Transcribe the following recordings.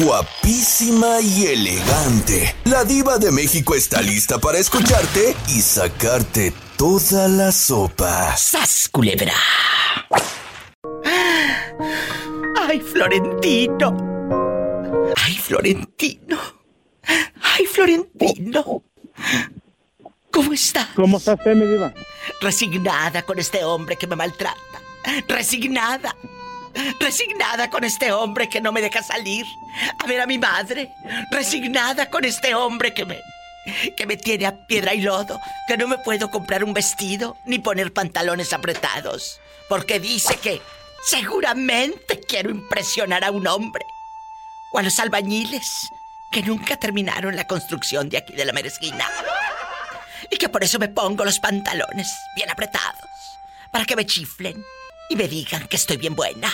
guapísima y elegante. La diva de México está lista para escucharte y sacarte toda la sopa. ¡Sas, culebra! ¡Ay, Florentino! ¡Ay, Florentino! ¡Ay, Florentino! ¿Cómo está? ¿Cómo está usted, mi diva? Resignada con este hombre que me maltrata. Resignada. Resignada con este hombre que no me deja salir a ver a mi madre. Resignada con este hombre que me que me tiene a piedra y lodo, que no me puedo comprar un vestido ni poner pantalones apretados, porque dice que seguramente quiero impresionar a un hombre o a los albañiles que nunca terminaron la construcción de aquí de la meresquina. Y que por eso me pongo los pantalones bien apretados, para que me chiflen y me digan que estoy bien buena.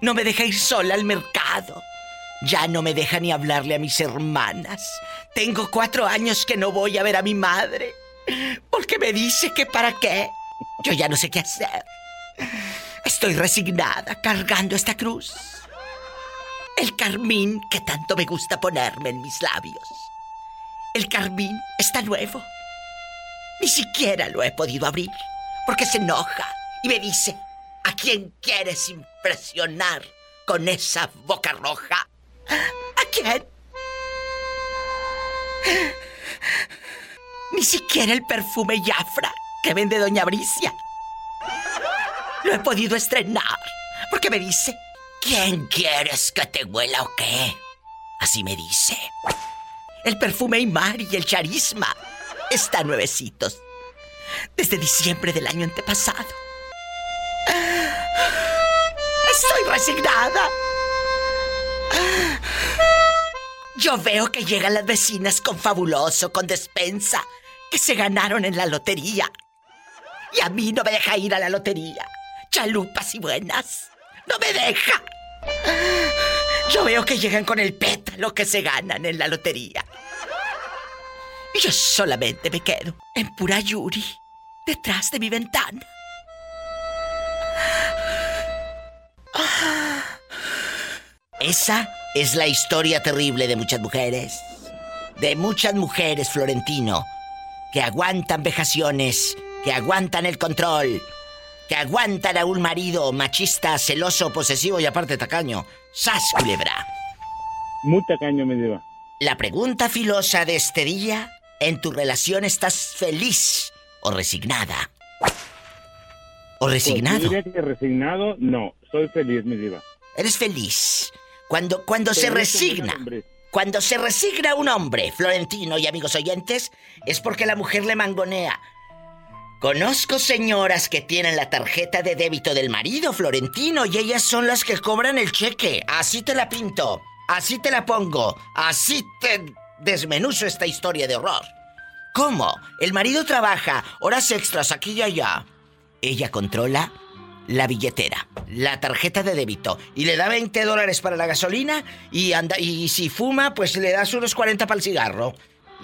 No me deja ir sola al mercado. Ya no me deja ni hablarle a mis hermanas. Tengo cuatro años que no voy a ver a mi madre. Porque me dice que para qué. Yo ya no sé qué hacer. Estoy resignada cargando esta cruz. El carmín que tanto me gusta ponerme en mis labios. El carmín está nuevo. Ni siquiera lo he podido abrir. Porque se enoja y me dice, ¿a quién quieres impresionar con esa boca roja? ¿A quién? Ni siquiera el perfume Jafra que vende Doña Bricia. Lo he podido estrenar porque me dice, ¿quién quieres que te huela o qué? Así me dice. El perfume Aymar y el charisma están nuevecitos. Desde diciembre del año antepasado. Estoy resignada. Yo veo que llegan las vecinas con fabuloso, con despensa, que se ganaron en la lotería. Y a mí no me deja ir a la lotería. Chalupas y buenas. No me deja. Yo veo que llegan con el pétalo que se ganan en la lotería. Y yo solamente me quedo en pura Yuri, detrás de mi ventana. Esa es la historia terrible de muchas mujeres. De muchas mujeres, Florentino, que aguantan vejaciones, que aguantan el control, que aguantan a un marido machista, celoso, posesivo y aparte tacaño. ¡Sas, culebra! Muy tacaño, mi diva. La pregunta filosa de este día, ¿en tu relación estás feliz o resignada? ¿O resignado? Pues yo diría que resignado, no. Soy feliz, mi diva. Eres feliz. Cuando, cuando se resigna. Cuando se resigna un hombre, Florentino y amigos oyentes, es porque la mujer le mangonea. Conozco señoras que tienen la tarjeta de débito del marido, Florentino, y ellas son las que cobran el cheque. Así te la pinto, así te la pongo, así te desmenuzo esta historia de horror. ¿Cómo? El marido trabaja horas extras aquí y allá. Ella controla la billetera, la tarjeta de débito y le da 20 dólares para la gasolina y anda y si fuma pues le das unos 40 para el cigarro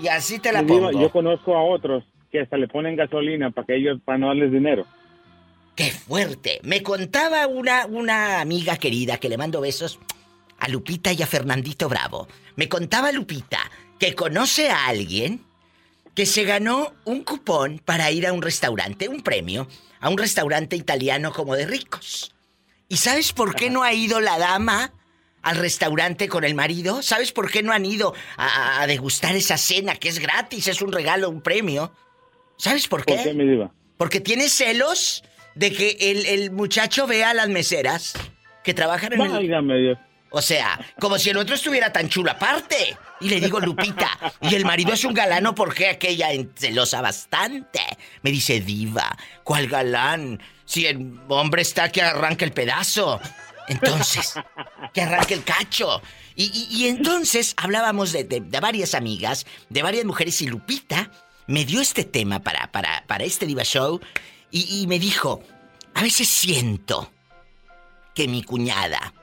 y así te la pongo. yo conozco a otros que hasta le ponen gasolina para que ellos para no darles dinero. ¡Qué fuerte! Me contaba una, una amiga querida que le mando besos a Lupita y a Fernandito Bravo. Me contaba Lupita que conoce a alguien que se ganó un cupón para ir a un restaurante, un premio, a un restaurante italiano como de ricos. ¿Y sabes por qué no ha ido la dama al restaurante con el marido? ¿Sabes por qué no han ido a, degustar esa cena que es gratis, es un regalo, un premio? ¿Sabes por qué? ¿Por qué diva? Porque tiene celos de que el, muchacho vea a las meseras que trabajan en Válgame Dios. O sea, como si el otro estuviera tan chulo aparte. Y le digo, Lupita, y el marido es un galano porque aquella celosa bastante. Me dice, diva, ¿cuál galán? Si el hombre está que arranque el pedazo. Entonces, que arranque el cacho. Y, entonces hablábamos de, varias amigas, de varias mujeres, y Lupita me dio este tema para, para, para este Diva Show y me dijo, a veces siento que mi cuñada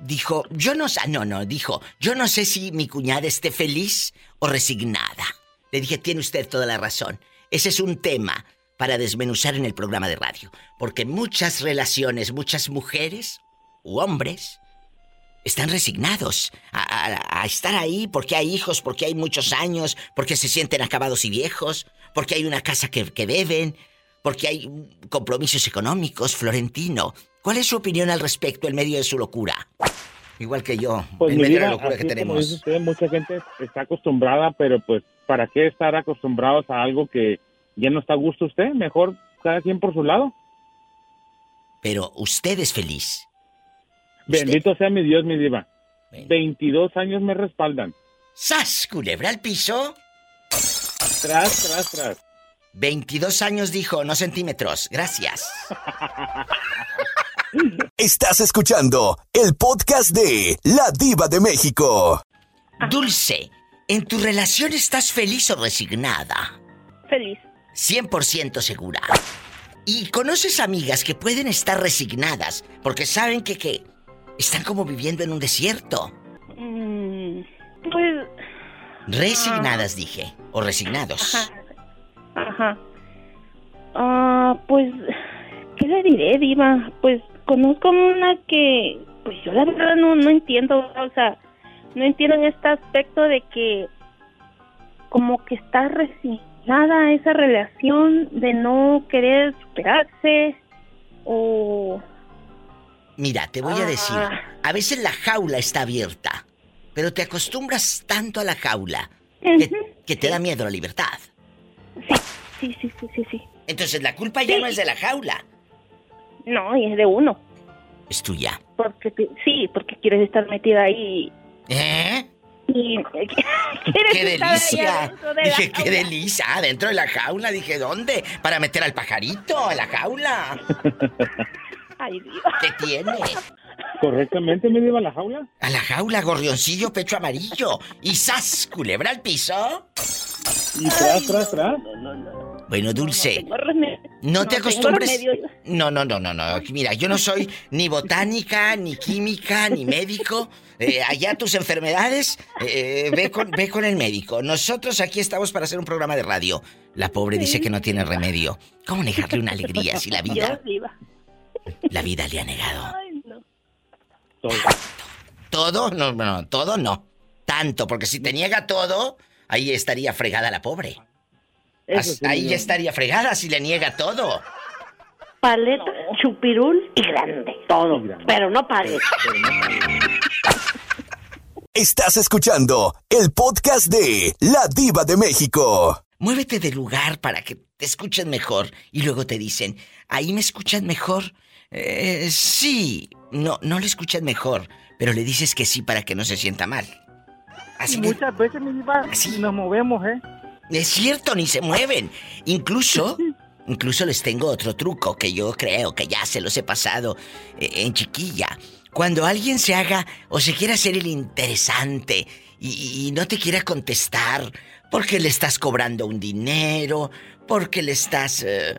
dijo, yo no sé, no, no, dijo, yo no sé si mi cuñada esté feliz o resignada. Le dije, tiene usted toda la razón. Ese es un tema para desmenuzar en el programa de radio, porque muchas relaciones, muchas mujeres u hombres están resignados a, estar ahí porque hay hijos, porque hay muchos años, porque se sienten acabados y viejos, porque hay una casa que, que deben, porque hay compromisos económicos. Florentino, ¿cuál es su opinión al respecto en medio de su locura? Igual que yo, pues en medio de la locura que tenemos. mucha gente está acostumbrada, pero pues, ¿para qué estar acostumbrados a algo que ya no está a gusto usted? Mejor cada quien por su lado. Pero usted es feliz. Bendito sea mi Dios, mi diva. 22 años me respaldan. ¡Sas! Culebra al piso. Tras, tras, tras. 22 años dijo, no centímetros. Gracias. Estás escuchando el podcast de La Diva de México. Dulce, ¿en tu relación estás feliz o resignada? Feliz. 100% segura. ¿Y conoces amigas que pueden estar resignadas porque saben que, que están como viviendo en un desierto? Mm, pues... Resignadas, ah. dije. O resignados. Ajá. Ajá. Ah, pues... ¿Qué le diré, Diva? Pues conozco una que... Pues yo la verdad no, no entiendo, o sea, no entiendo en este aspecto de que como que está resignada nada esa relación de no querer superarse o... Mira, te voy a decir, ah. a veces la jaula está abierta, pero te acostumbras tanto a la jaula que, te da miedo la libertad. Sí, sí, sí, sí, sí. Entonces la culpa ya no es de la jaula. No, y es de uno. Es tuya. Porque sí, porque quieres estar metida ahí. ¿Eh? ¡Qué delicia! Dije, qué delicia. Dentro de la jaula. Dije, ¿dónde? Para meter al pajarito a la jaula. Ay, Dios. ¿Qué tiene? ¿Correctamente me lleva a la jaula? A la jaula, gorrioncillo, pecho amarillo. Y sas, culebra al piso. Y tras, tras, tras. Bueno, Dulce, no, te acostumbres. No, no, no, no, no. Mira, yo no soy ni botánica, ni química, ni médico. Eh, allá tus enfermedades, eh, ve, con, ve con el médico. Nosotros aquí estamos para hacer un programa de radio. La pobre dice que no tiene remedio. ¿Cómo negarle una alegría si la vida... La vida le ha negado. Todo. ¿Todo? No, no, todo no. Tanto, porque si te niega todo, ahí estaría fregada la pobre. Ahí ya estaría fregada si le niega todo. Paleta, chupirul y grande. Todo. Pero no paleta. Estás escuchando el podcast de La Diva de México. Muévete de lugar para que te escuchen mejor y luego te dicen, ahí me escuchan mejor. Eh, sí, no, no le escuchan mejor, pero le dices que sí para que no se sienta mal. Así Muchas veces, mi diva, así. nos movemos, ¿eh? Es cierto, ni se mueven. Incluso, incluso les tengo otro truco que yo creo que ya se los he pasado eh, en chiquilla. Cuando alguien se haga o se quiera hacer el interesante y, no te quiera contestar porque le estás cobrando un dinero, porque le estás eh,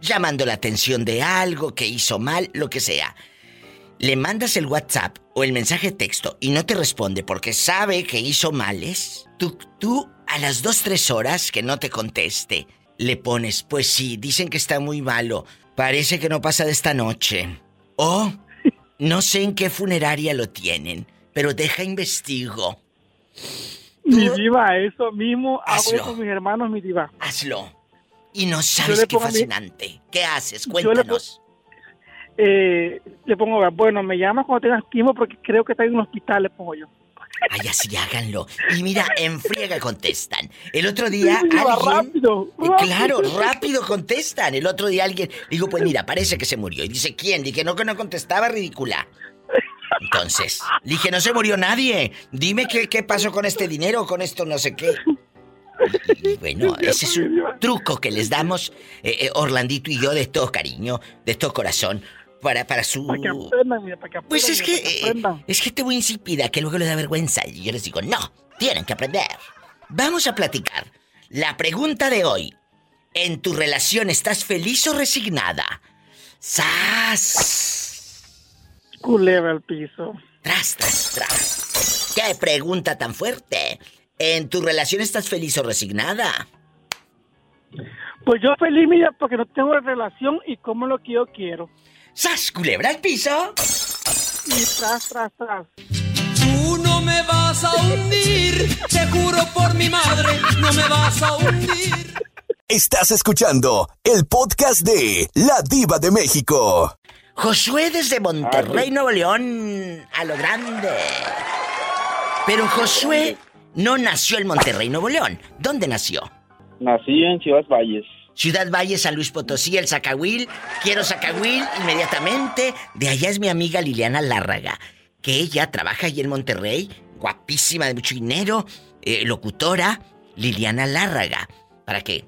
llamando la atención de algo que hizo mal, lo que sea. Le mandas el WhatsApp o el mensaje texto y no te responde porque sabe que hizo males. Tú, tú a las dos, tres horas que no te conteste, le pones, pues sí, dicen que está muy malo. Parece que no pasa de esta noche. O no sé en qué funeraria lo tienen, pero deja investigo. Mi diva, eso mismo hago eso con mis hermanos, mi diva. Hazlo. Y no sabes qué fascinante. ¿Qué haces? Cuéntanos. Le, eh, le pongo, bueno, me llamas cuando tengas tiempo porque creo que está en un hospital, le pongo yo. Ay, así háganlo. Y mira, en friega contestan. El otro día alguien... Rápido, eh, Claro, rápido contestan. El otro día alguien... Digo, pues mira, parece que se murió. Y dice, ¿quién? Dije, no, que no contestaba, ridícula. Entonces, dije, no se murió nadie. Dime qué, qué pasó con este dinero, con esto no sé qué. Y, bueno, ese es un truco que les damos eh, eh, Orlandito y yo de todo cariño, de todo corazón para, para su... pues es que, eh, es que te voy insípida, que luego le da vergüenza. Y yo les digo, no, tienen que aprender. Vamos a platicar. La pregunta de hoy. ¿En tu relación estás feliz o resignada? ¡Sas! Culebra al piso. Tras, tras, tras. ¿Qué pregunta tan fuerte? ¿En tu relación estás feliz o resignada? Pues yo feliz, mira, porque no tengo relación y como lo que yo quiero. ¡Sas, culebra al piso! y tras, tras, tras. Tú no me vas a hundir, te juro por mi madre, no me vas a hundir. Estás escuchando el podcast de La Diva de México. Josué desde Monterrey, Nuevo León, a lo grande. Pero Josué no nació en Monterrey, Nuevo León. ¿Dónde nació? Nací en Chivas Valles. Ciudad Valle, San Luis Potosí, el Zacahuil. Quiero Zacahuil inmediatamente. De allá es mi amiga Liliana Lárraga, que ella trabaja allí en Monterrey, guapísima de mucho dinero, eh, locutora, Liliana Lárraga. ¿Para qué?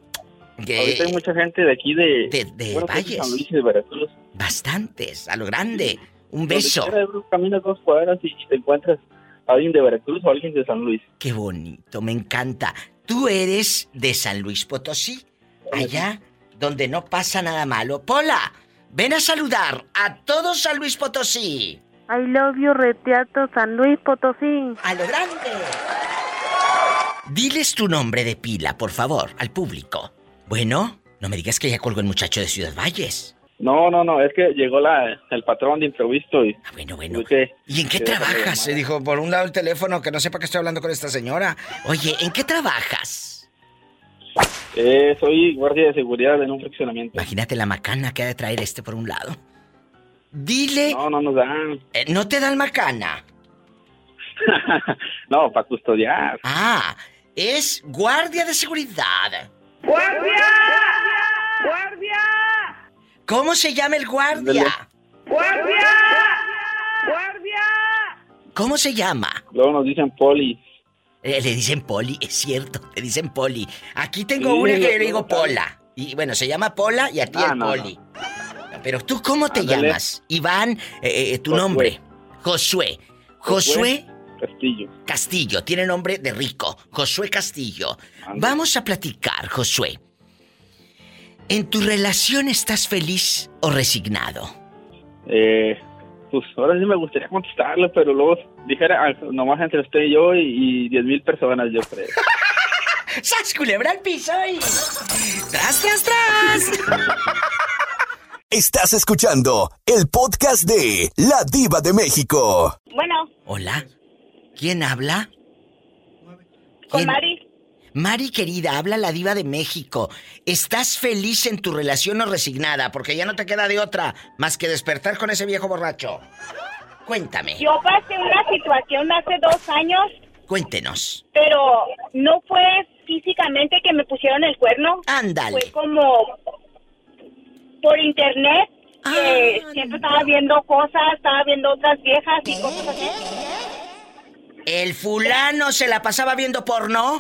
Ahorita hay mucha gente de aquí de... de, de bueno, pues, de Valles. San Luis y de Veracruz. Bastantes, a lo grande. Un beso. Caminas dos cuadras y te encuentras a alguien de Veracruz o a alguien de San Luis. Qué bonito, me encanta. Tú eres de San Luis Potosí, allá donde no pasa nada malo. Pola, ven a saludar a todo San Luis Potosí. I love you, Reteato, San Luis Potosí. A lo grande. Diles tu nombre de pila, por favor, al público. Bueno, no me digas que ya colgó el muchacho de Ciudad Valles. No, no, no, es que llegó la, el patrón de improviso y... Ah, bueno, bueno. ¿Y en qué trabajas? Se dijo, por un lado el teléfono, que no sepa que estoy hablando con esta señora. Oye, ¿en qué trabajas? Eh, soy guardia de seguridad en un fraccionamiento. Imagínate la macana que ha de traer este por un lado. Dile, No, no nos dan. eh, no te dan macana. no, para custodiar. Ah, es guardia de seguridad. ¡Guardia! ¡Guardia! ¿Cómo se llama el guardia? ¡Guardia! ¡Guardia! ¿Cómo se llama? Luego nos dicen poli. Eh, le dicen poli, es cierto, le dicen poli. Aquí tengo Sí, una que yo le digo Pola. Y bueno, se llama Pola y a ti Ah, es no, Poli. Pero tú, ¿cómo te Ándale. llamas? Iván, eh, eh, tu Josué. nombre. Josué. Josué Castillo. Castillo, tiene nombre de rico. Josué Castillo. Ándale. Vamos a platicar, Josué. ¿En tu relación estás feliz o resignado? Eh, pues ahora sí me gustaría contestarle, pero luego dijera ah, nomás entre usted y yo y, y 10 mil personas, yo creo. ¡Sas, culebra al piso y... ¡Tras, tras, tras! Estás escuchando el podcast de La Diva de México. Bueno, Hola. ¿Quién habla? con. Mari. Mari querida, habla la diva de México. ¿Estás feliz en tu relación o resignada? Porque ya no te queda de otra más que despertar con ese viejo borracho. Cuéntame, Yo pasé una situación hace dos años, cuéntenos. pero no fue físicamente que me pusieron el cuerno. Ándale. Fue como por internet, que Ah, siempre estaba viendo cosas, estaba viendo otras viejas y cosas así. ¿El fulano se la pasaba viendo porno?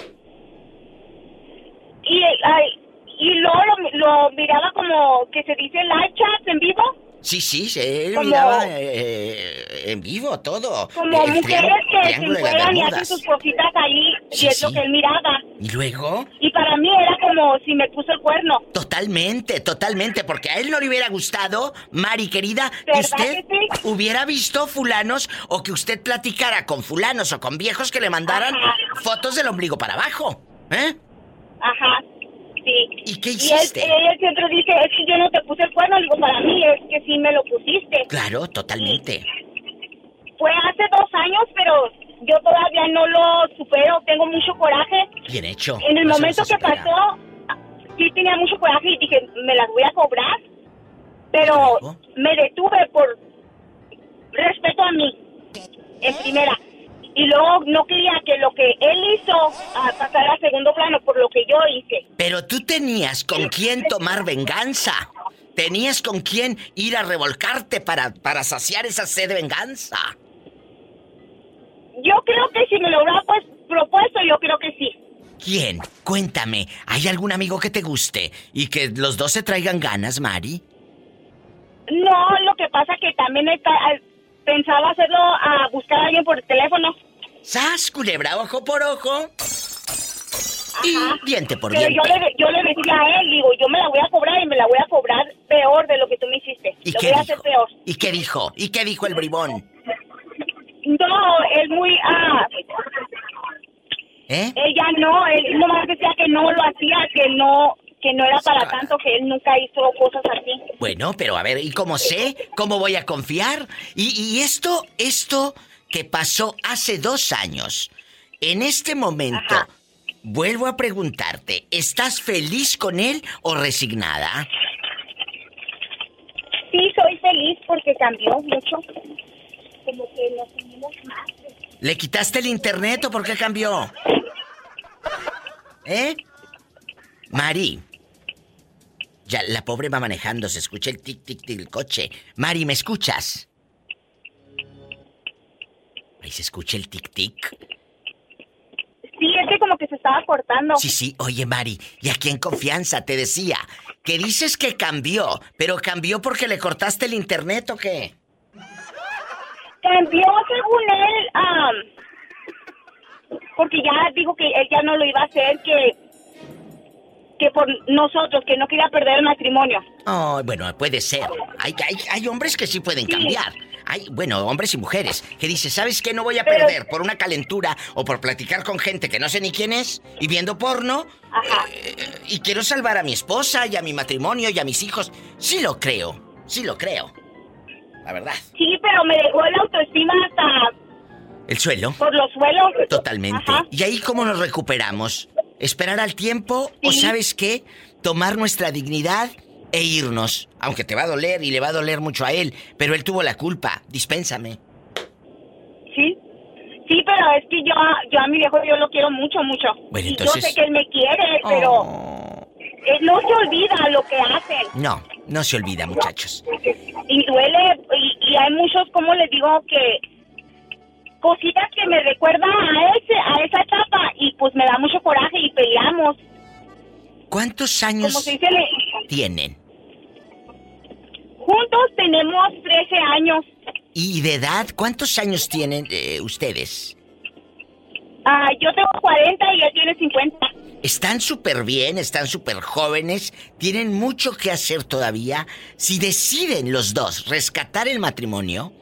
Y, ay, y luego lo, lo miraba como que se dice live chat en vivo, Sí, sí, se Como- miraba eh, en vivo todo. como El mujeres que se encuentran y hacen sus cositas ahí, Sí, y es lo sí. que él miraba. ¿Y luego? Y para mí era como si me puso el cuerno. Totalmente, totalmente, porque a él no le hubiera gustado, Mari querida, que ¿Verdad usted que sí? hubiera visto fulanos o que usted platicara con fulanos o con viejos que le mandaran Ajá. fotos del ombligo para abajo. ¿Eh? Ajá, sí. ¿Y qué Y él, hiciste? él siempre dice, es que yo no te puse el cuerno. Le digo, para mí es que sí me lo pusiste. Claro, totalmente. Fue hace dos años, pero yo todavía no lo supero. Tengo mucho coraje. Bien hecho. En el No momento que pasó, sí tenía mucho coraje y dije, me las voy a cobrar. Pero me detuve por respeto a mí, en primera. Y luego no quería que lo que él hizo ah, pasara a segundo plano por lo que yo hice. Pero tú tenías con quién tomar venganza. Tenías con quién ir a revolcarte para, para saciar esa sed de venganza. Yo creo que si me lo hubiera pues, propuesto, yo creo que sí. ¿Quién? Cuéntame, ¿hay algún amigo que te guste y que los dos se traigan ganas, Mari? No, lo que pasa que también está- pensaba hacerlo a buscar a alguien por teléfono. ¡Sas, culebra, ojo por ojo! Y diente por Pero diente. yo le, yo le decía a él, digo, yo me la voy a cobrar y me la voy a cobrar peor de lo que tú me hiciste. ¿Y lo qué voy a dijo? hacer peor. ¿Y qué dijo? ¿Y qué dijo el bribón? No, él muy... Ah, ¿Eh? ella no, él nomás decía que no lo hacía, que no que no era para Cara. tanto, que él nunca hizo cosas así. Bueno, pero a ver, ¿y cómo sé? ¿Cómo voy a confiar? Y, y esto, esto que pasó hace dos años, en este momento, Ajá. vuelvo a preguntarte, ¿estás feliz con él o resignada? Sí, soy feliz porque cambió mucho. Como que nos unimos más. ¿Le quitaste el internet o por qué cambió? ¿Eh? Mari. Ya, la pobre va manejando, se escucha el tic-tic del coche. Mari, ¿me escuchas? Ahí se escucha el tic-tic. Sí, es que como que se estaba cortando. Sí, sí, oye Mari, y aquí en confianza te decía que dices que cambió, pero cambió porque le cortaste el internet o qué? Cambió según él, porque ya dijo que él ya no lo iba a hacer, que que por nosotros, que no quería perder el matrimonio. Oh, bueno, puede ser. Hay, hay, hay hombres que sí pueden cambiar. Hay, bueno, hombres y mujeres que dicen, ¿sabes qué? No voy a Pero- perder por una calentura o por platicar con gente que no sé ni quién es y viendo porno. eh, y quiero salvar a mi esposa y a mi matrimonio y a mis hijos. Sí lo creo, sí lo creo. La verdad. Sí, pero me dejó la autoestima hasta El suelo. por los suelos. Totalmente. Ajá. ¿Y ahí cómo nos recuperamos? ¿Esperar al tiempo o sabes qué? Tomar nuestra dignidad e irnos. Aunque te va a doler y le va a doler mucho a él, pero él tuvo la culpa. Dispénsame. Sí. Sí, pero es que yo, yo a mi viejo yo lo quiero mucho, mucho. Bueno, y entonces- yo sé que él me quiere, pero eh, no se olvida lo que hacen. No, no se olvida, muchachos. Y duele, y, y hay muchos, como les digo, que cositas que me recuerdan a ese, a esa etapa y pues me da mucho coraje y peleamos. ¿Cuántos Como años se dice, le- tienen? juntos tenemos 13 años. ¿Y de edad? ¿Cuántos años tienen eh, ustedes? Ah, yo tengo 40 y él tiene 50. Están súper bien, están súper jóvenes, tienen mucho que hacer todavía. Si deciden los dos rescatar el matrimonio,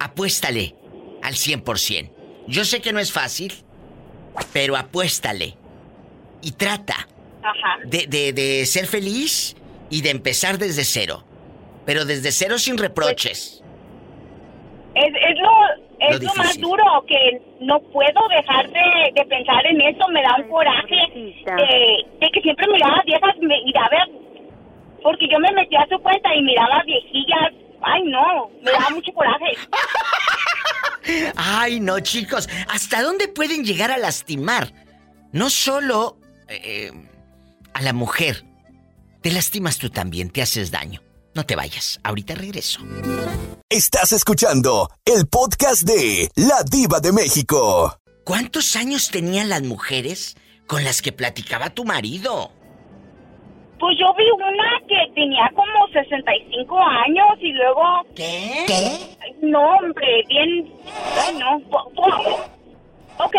apuéstale al 100%. Yo sé que no es fácil, pero apuéstale. Y trata Ajá. de, de- de ser feliz y de empezar desde cero. Pero desde cero sin reproches. Es, es lo, es Lo lo, más duro, que no puedo dejar de, de pensar en eso, me da un coraje de, de que siempre miraba viejas me, y a ver, porque yo me metí a su cuenta y miraba viejillas, ay no, me daba mucho coraje. Ay, no, chicos. ¿Hasta dónde pueden llegar a lastimar? No solo eh, a la mujer. Te lastimas tú también, te haces daño. No te vayas, ahorita regreso. Estás escuchando el podcast de La Diva de México. ¿Cuántos años tenían las mujeres con las que platicaba tu marido? Pues yo vi una que tenía como 65 años y luego... ¿Qué? Ay, No, hombre, bien... Ay, no. Ok,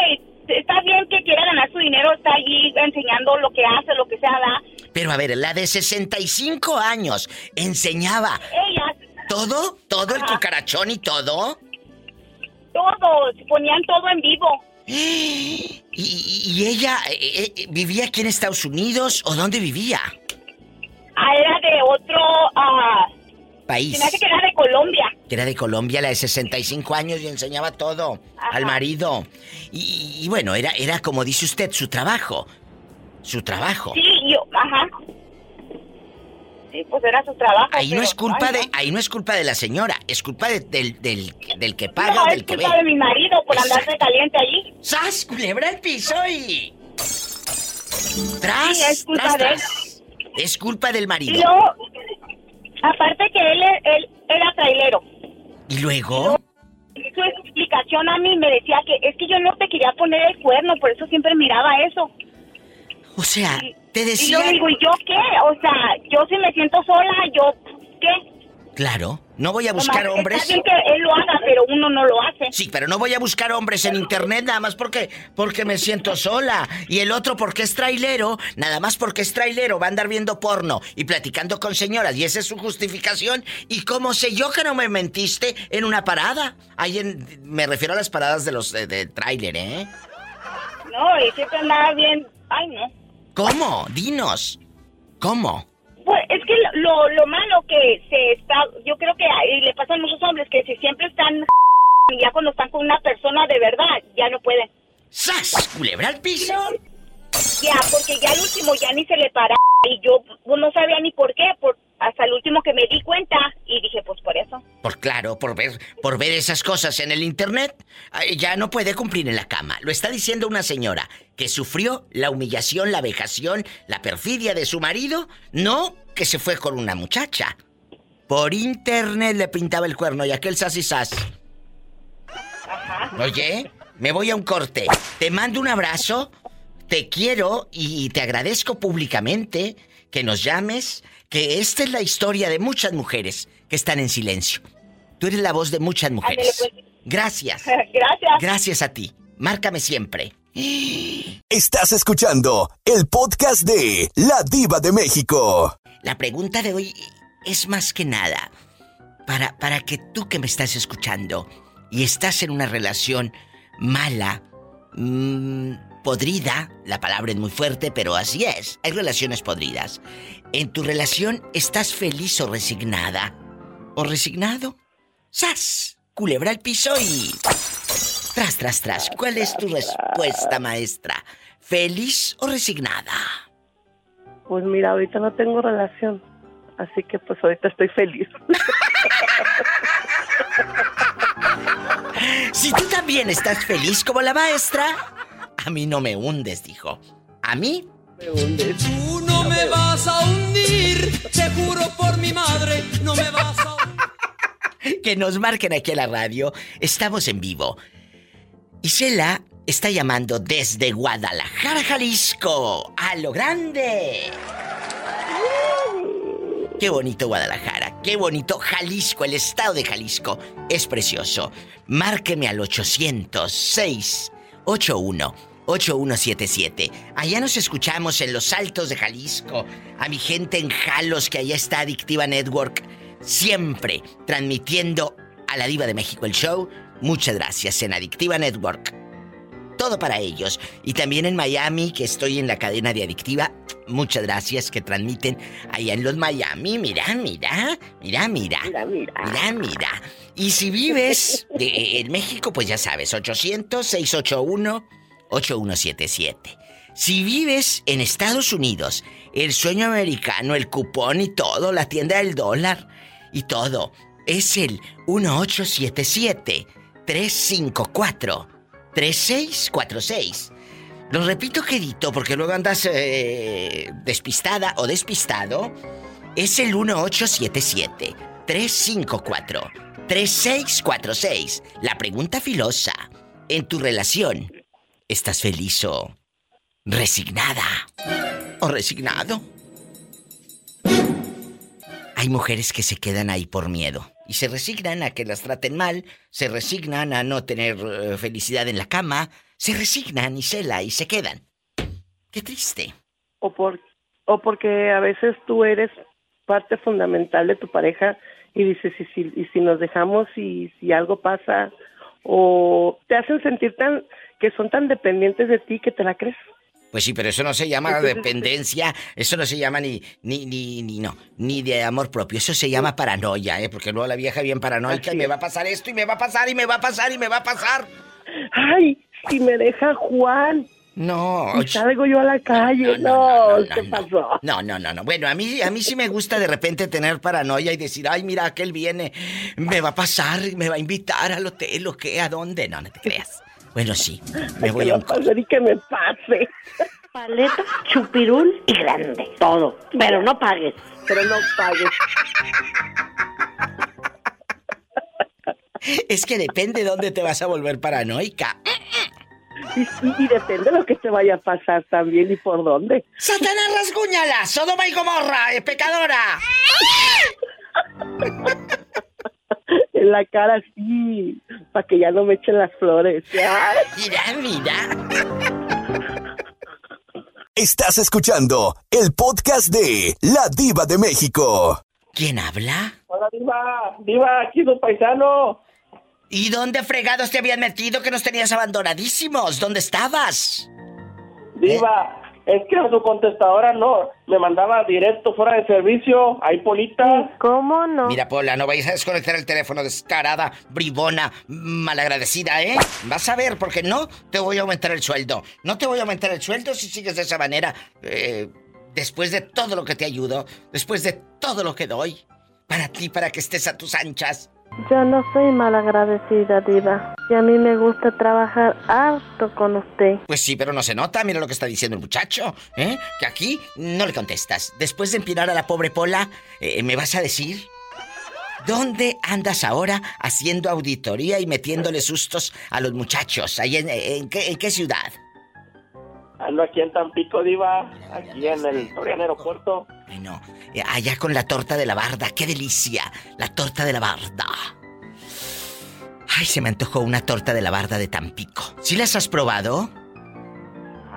está bien que quiera ganar su dinero, está allí enseñando lo que hace, lo que sea, da. Pero a ver, la de 65 años enseñaba Ellas, todo, todo el cucarachón y todo. todo, ponían todo en vivo. ¿Y, y- y ella eh, eh, vivía aquí en Estados Unidos o dónde vivía? Ah, era de otro... ah, País. se me hace que era de Colombia. que era de Colombia, la de 65 años y enseñaba todo al marido. Y, y bueno, era, era como dice usted, su trabajo. Su trabajo. Sí, yo, ajá. Sí, pues era su trabajo. Ahí no es culpa ay, de, ahí no es culpa de la señora, es culpa de- del, del, del que paga no o es del que ve. culpa de mi marido por andarse caliente allí. ¡Sas! Culebra el piso y. ¡Tras! Sí, es culpa tras, de él. Es culpa del Y marido. luego, aparte que él, él era trailero. ¿Y luego? Su explicación a mí me decía que es que yo no te quería poner el cuerno, por eso siempre miraba eso. O sea, te Y decía. yo digo, ¿y yo qué? O sea, yo si me siento sola, ¿yo qué? Claro, no voy a buscar hombres. Está bien que él lo haga, pero uno no lo hace. Sí, pero no voy a buscar hombres en internet nada más porque porque me siento sola. Y el otro porque es trailero, nada más porque es trailero, va a andar viendo porno y platicando con señoras. Y esa es su justificación. ¿Y cómo sé yo que no me mentiste en una parada? Ahí en, me refiero a las paradas de los de, de tráiler, ¿eh? No, y siempre andaba bien. Ay, no. ¿Cómo? Dinos. ¿Cómo? Pues es que lo, lo, lo malo que se está, yo creo que ahí le pasa a muchos hombres que si siempre están y ya cuando están con una persona de verdad, ya no pueden. ¡Sas! ¿Culebra al piso? Ya, porque ya al último ya ni se le para y yo pues, no sabía ni por qué, por, hasta el último que me di cuenta y dije, pues por eso. Por claro, por ver, por ver esas cosas en el internet, ya no puede cumplir en la cama. Lo está diciendo una señora que sufrió la humillación, la vejación, la perfidia de su marido, no que se fue con una muchacha. Por internet le pintaba el cuerno y aquel sas y sas. Oye, me voy a un corte. Te mando un abrazo, te quiero y te agradezco públicamente que nos llames, que esta es la historia de muchas mujeres que están en silencio. Tú eres la voz de muchas mujeres. Pues. Gracias. Gracias. Gracias a ti. Márcame siempre. Estás escuchando el podcast de La Diva de México. La pregunta de hoy es más que nada para, para que tú que me estás escuchando y estás en una relación mala, mm, podrida, la palabra es muy fuerte, pero así es, hay relaciones podridas. ¿En tu relación estás feliz o resignada? ¿O resignado? ¡Sas! Culebra al piso y... Tras, tras, tras. ¿Cuál es tu respuesta, maestra? ¿Feliz o resignada? Pues mira, ahorita no tengo relación. Así que pues ahorita estoy feliz. Si tú también estás feliz como la maestra, a mí no me hundes, dijo. A mí Me hundes. Tú no me vas a hundir, te juro por mi madre, no me vas a hundir. que nos marquen aquí a la radio. Estamos en vivo. Isela está llamando desde Guadalajara, Jalisco. ¡A lo grande! Qué bonito Guadalajara, qué bonito Jalisco, el estado de Jalisco. Es precioso. Márqueme al 806 81 8177. Allá nos escuchamos en los altos de Jalisco. A mi gente en Jalos, que allá está Adictiva Network. Siempre transmitiendo a la Diva de México el show. Muchas gracias en Adictiva Network. Todo para ellos. Y también en Miami, que estoy en la cadena de Adictiva. Muchas gracias que transmiten allá en los Miami. Mira, mira, mira, mira. Mira, mira. Mira, mira. Y si vives de- en México, pues ya sabes, 800-681-8177. Si vives en Estados Unidos, el sueño americano, el cupón y todo, la tienda del dólar y todo, es el 1877-354-3646. Lo repito quedito porque luego andas eh, despistada o despistado. Es el 1877-354-3646. La pregunta filosa. En tu relación, ¿estás feliz o resignada? ¿O resignado? Hay mujeres que se quedan ahí por miedo y se resignan a que las traten mal, se resignan a no tener eh, felicidad en la cama, se resignan y cela y se quedan. Qué triste. O, por, o porque a veces tú eres parte fundamental de tu pareja y dices, y si, y si nos dejamos y si algo pasa, o te hacen sentir tan que son tan dependientes de ti que te la crees. Pues sí, pero eso no se llama dependencia, eso no se llama ni, ni, ni, ni, no, ni de amor propio, eso se llama paranoia, ¿eh? Porque luego la vieja bien paranoica y me va a pasar esto y me va a pasar y me va a pasar y me va a pasar. Ay, si me deja Juan No, y salgo yo a la calle, no, ¿qué pasó? No, no, no, no. Bueno, a mí, a mí sí me gusta de repente tener paranoia y decir, ay, mira, aquel viene, me va a pasar, me va a invitar al hotel o qué, a dónde. No, no te creas. Bueno, sí, me voy a un y que me pase. Paleta, chupirul y grande. Todo. Pero no pagues. Pero no pagues. Es que depende de dónde te vas a volver paranoica. Y, y- y depende de lo que te vaya a pasar también y por dónde. ¡Satanás rasguñala! ¡Sodoma y Gomorra! ¡eh, ¡Pecadora! En la cara sí, para que ya no me echen las flores. Ay. Mira, mira. Estás escuchando el podcast de La Diva de México. ¿Quién habla? Hola, Diva. Diva, aquí tu paisano. ¿Y dónde fregados te habían metido que nos tenías abandonadísimos? ¿Dónde estabas? Diva, Es que a su contestadora no, me mandaba directo fuera de servicio, ahí Polita. ¿Cómo no? Mira, Pola, no vayas a desconectar el teléfono descarada, bribona, malagradecida, ¿eh? Vas a ver, porque no te voy a aumentar el sueldo. No te voy a aumentar el sueldo si sigues de esa manera. Eh, después de todo lo que te ayudo, después de todo lo que doy, para ti, para que estés a tus anchas. Yo no soy malagradecida, Diva. Y a mí me gusta trabajar harto con usted. Pues sí, pero no se nota, mira lo que está diciendo el muchacho, ¿eh? Que aquí no le contestas. Después de empinar a la pobre Pola, eh, ¿me vas a decir? ¿Dónde andas ahora haciendo auditoría y metiéndole sustos a los muchachos? ¿Ahí en, en qué, en qué ciudad? Ando aquí en Tampico, Diva, aquí en el Toriano Aeropuerto. Bueno, eh, allá con la torta de la barda, qué delicia, la torta de la barda. Ay, se me antojó una torta de la barda de Tampico. ¿Sí las has probado?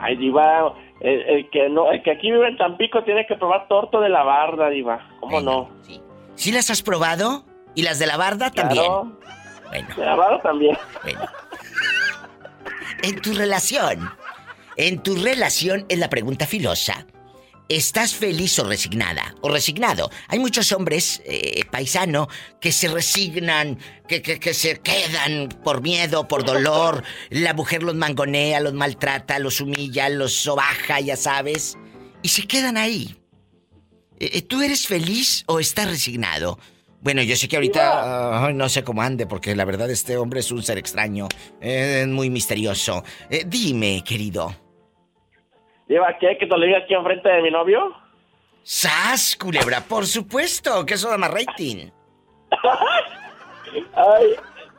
Ay, Diva, el, el que no, el que aquí vive en Tampico tiene que probar torto de la barda, Diva. ¿Cómo no? ¿Sí las has probado? ¿Y las de la barda también? Claro. Bueno. De la barda también. Bueno. En tu relación, en tu relación es la pregunta filosa. ¿Estás feliz o resignada? O resignado. Hay muchos hombres, eh, paisano, que se resignan, que, que, que se quedan por miedo, por dolor. La mujer los mangonea, los maltrata, los humilla, los sobaja, ya sabes. Y se quedan ahí. Eh, ¿Tú eres feliz o estás resignado? Bueno, yo sé que ahorita no sé cómo ande, porque la verdad este hombre es un ser extraño, eh, muy misterioso. Eh, dime, querido. Diva, ¿qué? ¿Que te lo diga aquí enfrente de mi novio? ¡Sas, culebra! Por supuesto, que eso da más rating. Ay,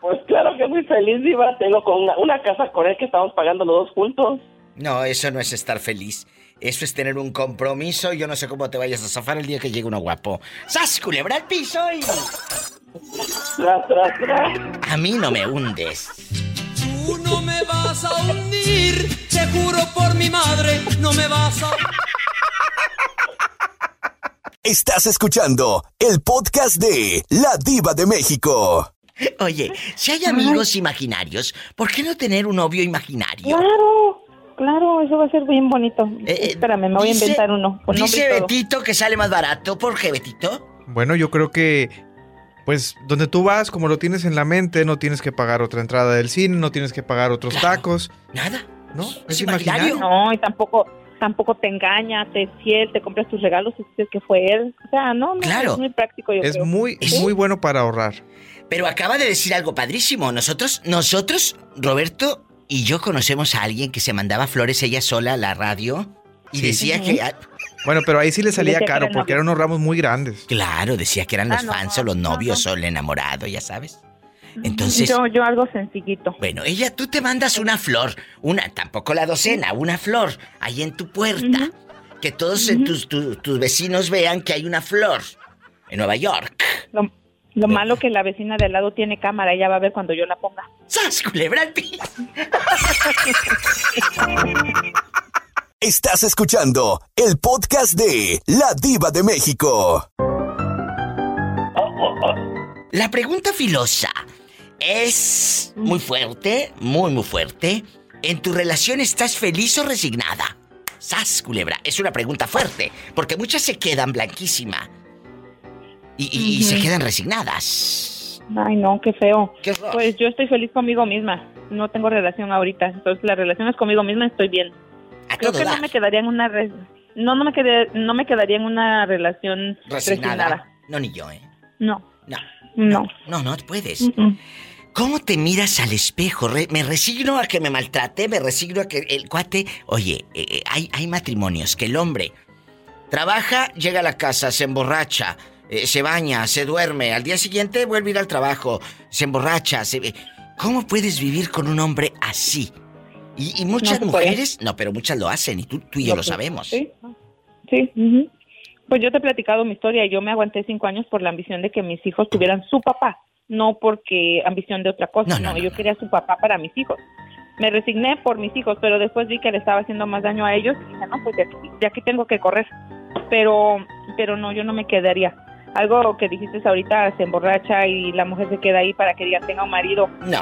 pues claro que muy feliz, Diva. Tengo con una, una casa con él que estamos pagando los dos juntos. No, eso no es estar feliz. Eso es tener un compromiso. Yo no sé cómo te vayas a zafar el día que llegue uno guapo. ¡Sas, culebra al piso y... Tras, tras, tras. A mí no me hundes. Tú no me vas a hundir, te juro por mi madre, no me vas a... Estás escuchando el podcast de La Diva de México. Oye, si hay amigos imaginarios, ¿por qué no tener un novio imaginario? Claro, claro, eso va a ser bien bonito. Espérame, me voy a Eh, inventar uno. Dice. Betito que sale más barato. ¿Por qué, Betito? Bueno, yo creo que, pues, donde tú vas, como lo tienes en la mente, no tienes que pagar otra entrada del cine, no tienes que pagar otros tacos. Nada. ¿No? Es imaginario. No, y tampoco, tampoco te engaña, te es fiel, te compras tus regalos y dices que fue él. O sea, no, no, Claro. es muy práctico, yo Es creo. muy, es muy bueno para ahorrar. Pero acaba de decir algo padrísimo. Nosotros, nosotros, Roberto y yo conocemos a alguien que se mandaba flores ella sola a la radio y Sí. decía que... ah, Bueno, pero ahí sí le salía caro porque eran unos ramos muy grandes. Claro, decía que eran los Ah, no, fans o los novios o el enamorado, ya sabes. Entonces, Yo, yo algo sencillito. bueno, ella, tú te mandas una flor, una, tampoco la docena, una flor, ahí en tu puerta. Que todos en tus, tu- tus vecinos vean que hay una flor en Nueva York. Lo, lo malo que la vecina de al lado tiene cámara, ella va a ver cuando yo la ponga. ¡Sas, culebra al piso! Estás escuchando el podcast de La Diva de México. La pregunta filosa es muy fuerte, muy, muy fuerte. ¿En tu relación estás feliz o resignada? Sas, culebra, es una pregunta fuerte, porque muchas se quedan blanquísima y, y- y se quedan resignadas. Ay, no, qué feo. Qué. Pues yo estoy feliz conmigo misma. No tengo relación ahorita. Entonces la relación es conmigo misma, estoy bien. Creo todo que no me quedaría en una re- no, no me quedé, no me quedaría en una relación Resignada. resignada. No, ni yo, ¿eh? No. No. No. No, no puedes. ¿Cómo te miras al espejo? Re- me resigno a que me maltrate, me resigno a que el cuate... Oye, eh, eh, hay, hay matrimonios que el hombre trabaja, llega a la casa, se emborracha, eh, se baña, se duerme, al día siguiente vuelve a ir al trabajo, se emborracha, se... ¿Cómo puedes vivir con un hombre así? Y, y muchas No puede. mujeres, no, pero muchas lo hacen y tú, tú y yo No, lo pues, sabemos. Sí, sí. Pues yo te he platicado mi historia. Yo me aguanté cinco años por la ambición de que mis hijos tuvieran su papá, no porque ambición de otra cosa. No, yo quería su papá para mis hijos. Me resigné por mis hijos, pero después vi que le estaba haciendo más daño a ellos y dije, no, pues de aquí, de aquí tengo que correr. Pero, pero no, yo no me quedaría. Algo que dijiste ahorita, se emborracha y la mujer se queda ahí para que ya tenga un marido. No.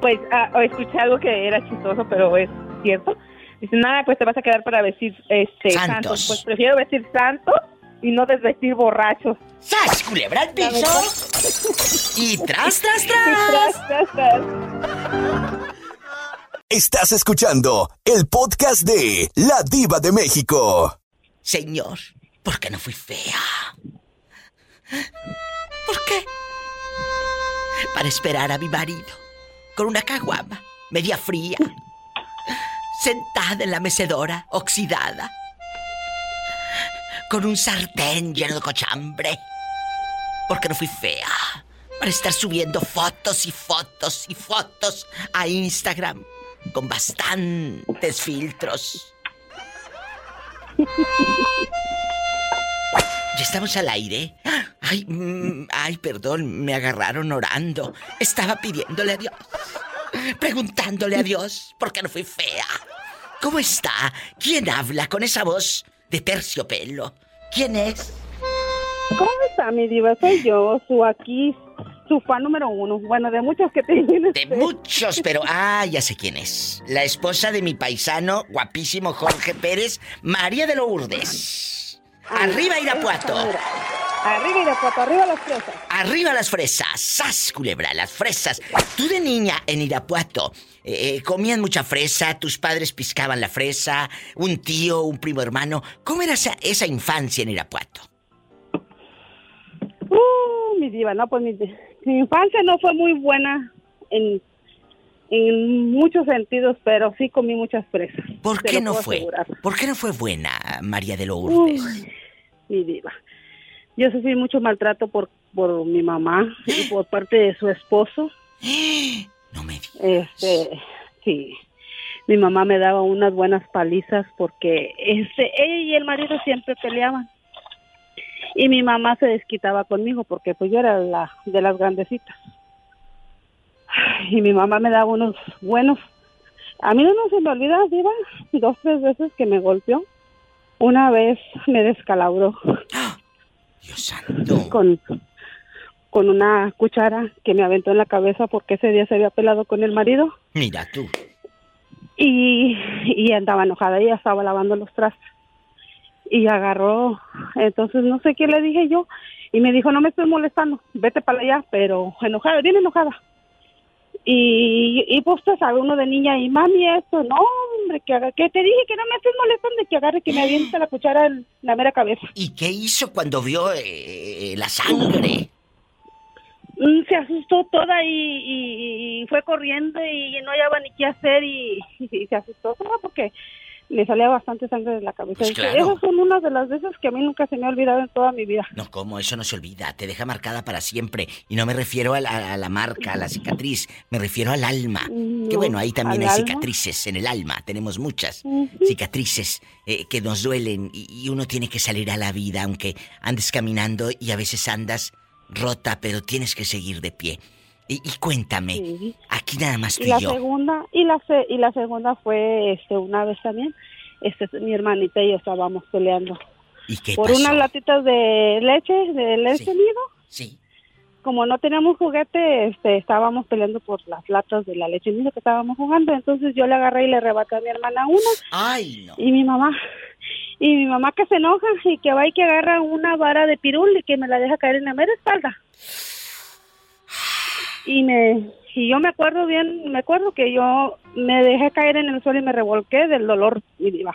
Pues ah, escuché algo que era chistoso, pero es cierto. Dice, nada, pues te vas a quedar para vestir este, Santos. santos. Pues prefiero vestir santos y no desvestir borrachos. ¡Sas, culebra al piso! Y tras, tras, Y tras. tras, tras, tras. Estás escuchando el podcast de La Diva de México. Señor, ¿por qué no fui fea? ¿Por qué? Para esperar a mi marido, con una caguama, media fría, sentada en la mecedora, oxidada, con un sartén lleno de cochambre. ¿Por qué no fui fea? Para estar subiendo fotos y fotos y fotos a Instagram con bastantes filtros. ¿Ya estamos al aire? Ay, mm, ay, perdón, me agarraron orando. Estaba pidiéndole a Dios, preguntándole a Dios por qué no fui fea. ¿Cómo está? ¿Quién habla con esa voz de terciopelo? ¿Quién es? ¿Cómo está mi diva? Soy yo, su aquí, su fan número uno. Bueno, de muchos que tienen. De muchos, pero ah, ya sé quién es. La esposa de mi paisano, guapísimo Jorge Pérez, María de Lourdes. Arriba Irapuato. Arriba Irapuato, arriba las fresas. Arriba las fresas. ¡Sas, culebra! Las fresas. Tú de niña en Irapuato, eh, comían mucha fresa, tus padres piscaban la fresa, un tío, un primo hermano. ¿Cómo era esa, esa infancia en Irapuato? Uh, mi diva, no, pues mi, mi infancia no fue muy buena en, en muchos sentidos, pero sí comí muchas fresas. ¿Por qué no fue? asegurar. ¿Por qué no fue buena María de Lourdes? Uy, mi diva. Yo sufrí mucho maltrato por, por mi mamá y por parte de su esposo. No me digas. Este, sí. Mi mamá me daba unas buenas palizas porque este, ella y el marido siempre peleaban. Y mi mamá se desquitaba conmigo porque pues yo era la de las grandecitas. Y mi mamá me daba unos buenos. A mí no se me olvida, Diva, dos, tres veces que me golpeó. Una vez me descalabró. Dios santo. Con, con una cuchara que me aventó en la cabeza porque ese día se había pelado con el marido Mira tú. y, y andaba enojada, ella estaba lavando los trastes y agarró, entonces no sé qué le dije yo y me dijo no me estoy molestando, vete para allá, pero enojada, bien enojada. Y, y pues usted sabe, uno de niña y mami esto, no hombre, que, que te dije que no me estés molestando, que agarre, que me aviente la cuchara en la mera cabeza. ¿Y qué hizo cuando vio eh, la sangre? Mm, se asustó toda y, y- y fue corriendo y no hallaba ni qué hacer y, y se asustó toda porque le salía bastante sangre de la cabeza. Pues claro. Esas son unas de las veces que a mí nunca se me ha olvidado en toda mi vida. No, ¿cómo? Eso no se olvida, te deja marcada para siempre. Y no me refiero a la, a la marca, a la cicatriz, me refiero al alma. No, que bueno, ahí también ¿al hay alma? cicatrices en el alma, tenemos muchas cicatrices eh, que nos duelen y, y uno tiene que salir a la vida, aunque andes caminando y a veces andas rota, pero tienes que seguir de pie. Y, y cuéntame, Sí. aquí nada más tú Y y, la yo. segunda y la y la segunda fue este una vez también este mi hermanita y yo estábamos peleando ¿Y qué por pasó? unas latitas de leche de leche nido. Sí. Como no teníamos juguete, este estábamos peleando por las latas de la leche nido que estábamos jugando, entonces yo le agarré y le arrebaté a mi hermana una Ay, no. y mi mamá y mi mamá que se enoja y que va y que agarra una vara de pirul y que me la deja caer en la mera espalda. Y me y yo me acuerdo bien, me acuerdo que yo me dejé caer en el suelo y me revolqué del dolor, mi diva.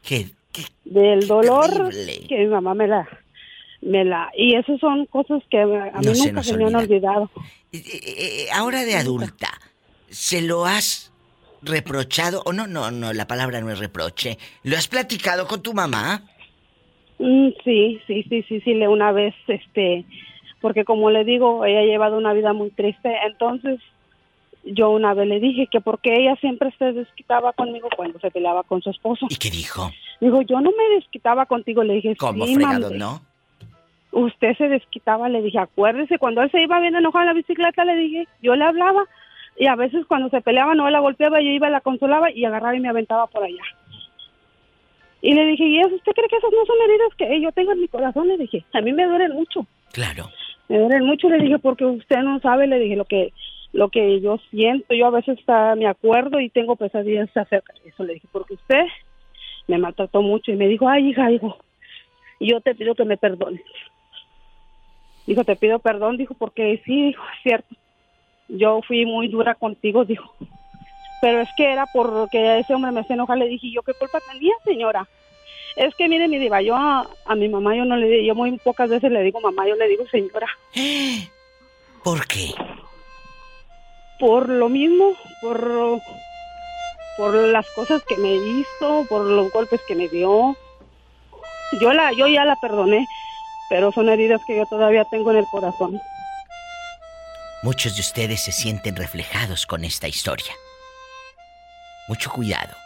¿Qué? Del dolor terrible. que mi mamá me la me la y esas son cosas que a mí No nunca se me han olvidado. Eh, ahora de adulta, ¿se lo has reprochado? O no, no, no, la palabra no es reproche. ¿Lo has platicado con tu mamá? Mm, sí, sí, sí, sí, sí, le una vez, este, porque como le digo, ella ha llevado una vida muy triste, entonces yo una vez le dije que porque ella siempre se desquitaba conmigo cuando se peleaba con su esposo. ¿Y qué dijo? Digo, yo no me desquitaba contigo, le dije, ¿Cómo sí, fregado, mami. no? Usted se desquitaba, le dije, acuérdese, cuando él se iba bien enojado en la bicicleta, le dije, yo le hablaba, y a veces cuando se peleaba, no la golpeaba, yo iba, la consolaba y agarraba y me aventaba por allá. Y le dije, ¿y eso usted cree que esas no son heridas que yo tengo en mi corazón? Le dije, a mí me duelen mucho. Claro. Me duelen mucho, le dije, porque usted no sabe, le dije, lo que lo que yo siento. Yo a veces hasta me acuerdo y tengo pesadillas acerca de eso. Le dije, porque usted me maltrató mucho y me dijo, ay, hija, dijo, yo te pido que me perdones. Dijo, te pido perdón, dijo, porque sí, dijo, es cierto. Yo fui muy dura contigo, dijo. Pero es que era porque ese hombre me hacía enojar. Le dije, ¿yo qué culpa tenía, señora? Es que mire, mi diva, yo a, a mi mamá yo no le digo, yo muy pocas veces le digo mamá, yo le digo señora. ¿Por qué? Por lo mismo, por, por las cosas que me hizo, por los golpes que me dio. Yo la, yo ya la perdoné, pero son heridas que yo todavía tengo en el corazón. Muchos de ustedes se sienten reflejados con esta historia. Mucho cuidado.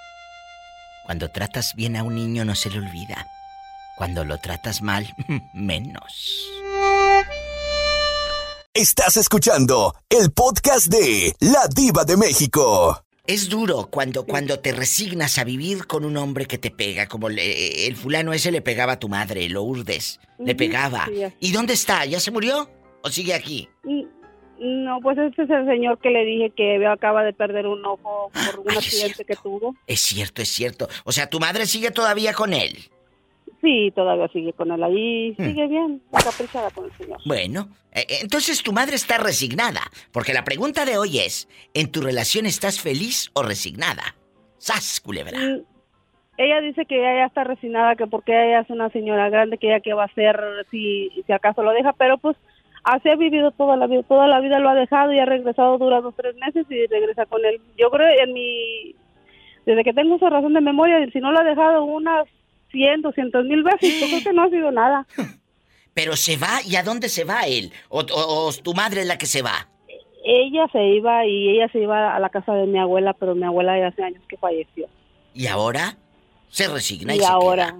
Cuando tratas bien a un niño no se le olvida. Cuando lo tratas mal, menos. Estás escuchando el podcast de La Diva de México. Es duro cuando, cuando te resignas a vivir con un hombre que te pega, como le- el fulano ese le pegaba a tu madre, Lourdes. Le Ujú, pegaba. sí. ¿Y dónde está? ¿Ya se murió? ¿O sigue aquí? Mm, No, pues ese es el señor que le dije que acaba de perder un ojo por un accidente que tuvo. Es cierto, es cierto. O sea, tu madre sigue todavía con él. Sí, todavía sigue con él ahí, Hmm. sigue bien, caprichada con el señor. Bueno, eh, eh, entonces tu madre está resignada. Porque la pregunta de hoy es, ¿en tu relación estás feliz o resignada? ¡Sas, culebra! Mm, Ella dice que ella ya está resignada, que porque ella es una señora grande, que ella qué va a hacer si, si acaso lo deja, pero pues así ha vivido toda la vida, toda la vida lo ha dejado y ha regresado, dura dos, tres meses y regresa con él. Yo creo en mi, desde que tengo esa razón de memoria, si no lo ha dejado unas 100, 200 mil veces, yo creo que no ha sido nada. Pero se va, ¿y a dónde se va él? ¿O, o- o tu madre es la que se va? Ella se iba y ella se iba a la casa de mi abuela, pero mi abuela ya hace años que falleció. ¿Y ahora? Se resigna y, y se ahora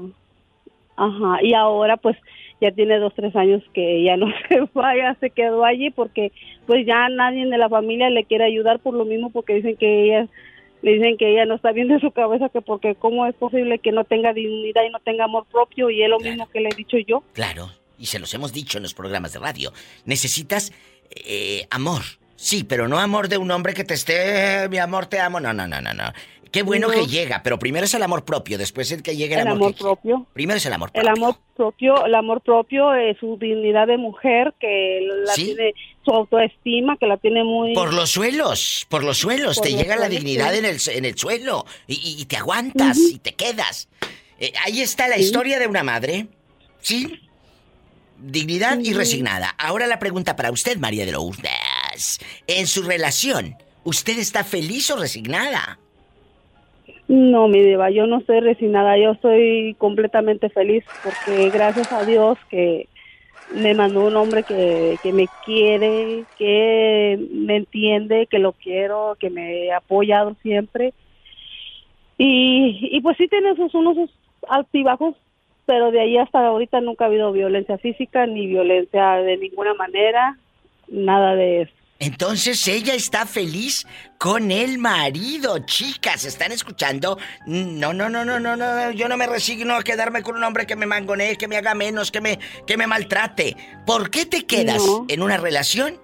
ajá y ahora pues ya tiene dos tres años que ella no se va ya se quedó allí porque pues ya nadie de la familia le quiere ayudar por lo mismo porque dicen que ella le dicen que ella no está bien de su cabeza que porque cómo es posible que no tenga dignidad y no tenga amor propio y es lo mismo que le he dicho yo Claro, y se los hemos dicho en los programas de radio. Necesitas eh, amor. Sí, pero no amor de un hombre que te esté, mi amor, te amo. No, no, no, no, no. Qué bueno No. que llega, pero primero es el amor propio, después es que llegue el, el amor, propio Primero es el amor el propio. amor propio el amor propio es su dignidad de mujer que la Sí. tiene su autoestima que la tiene muy Por los suelos, por los suelos, Por te los llega la dignidad sí. en el, en el suelo y, te aguantas y te quedas. Eh, ahí está la historia de una madre, ¿sí? Dignidad y resignada. Ahora la pregunta para usted, María de Lourdes. En su relación, ¿usted está feliz o resignada? No, mi diva, yo no estoy resignada, yo estoy completamente feliz porque gracias a Dios que me mandó un hombre que, que me quiere, que me entiende, que lo quiero, que me ha apoyado siempre. Y, y pues sí tiene sus unos altibajos, pero de ahí hasta ahorita nunca ha habido violencia física ni violencia de ninguna manera, nada de eso. Entonces ella está feliz con el marido, chicas, ¿están escuchando? No, no, no, no, no, no, yo no me resigno a quedarme con un hombre que me mangonee, que me haga menos, que me, que me maltrate. ¿Por qué te quedas No. en una relación?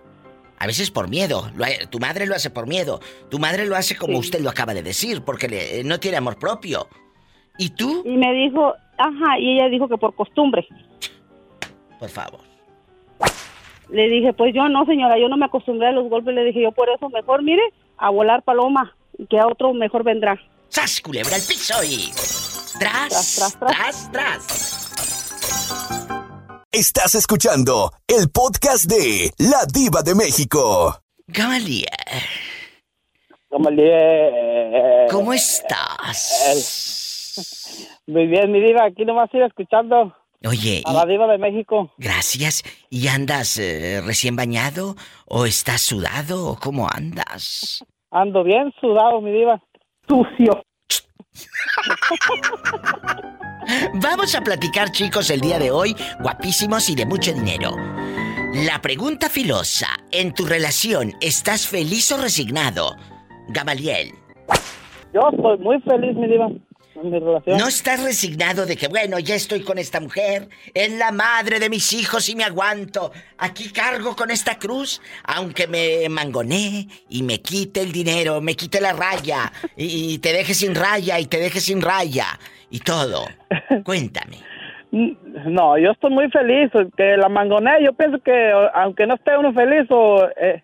A veces por miedo, lo tu madre lo hace por miedo, tu madre lo hace como Sí. usted lo acaba de decir, porque le- no tiene amor propio. ¿Y tú? Y me dijo, ajá, y ella dijo que por costumbre. Por favor. Le dije, pues yo no, señora, yo no me acostumbré a los golpes. Le dije, yo por eso mejor, mire, a volar paloma, que a otro mejor vendrá. ¡Sas, culebra al piso y... Tras, tras, tras. Estás escuchando el podcast de La Diva de México. Gamaliel. Gamaliel. ¿Cómo estás? Muy bien, mi diva, aquí nomás ir escuchando Oye, a y- la diva de México. gracias. ¿Y andas eh, recién bañado? ¿O estás sudado? ¿O cómo andas? Ando bien sudado, mi diva. Sucio. Vamos a platicar, chicos, el día de hoy, guapísimos y de mucho dinero. La pregunta filosa, en tu relación, ¿estás feliz o resignado? Gamaliel. Yo estoy muy feliz, mi diva. En mi relación. ¿No estás resignado de que, bueno, ya estoy con esta mujer, es la madre de mis hijos y me aguanto? Aquí cargo con esta cruz, aunque me mangoné y me quite el dinero, me quite la raya, y, y te deje sin raya, y te deje sin raya, y todo. Cuéntame. No, yo estoy muy feliz. Que la mangonea, yo pienso que aunque no esté uno feliz o eh,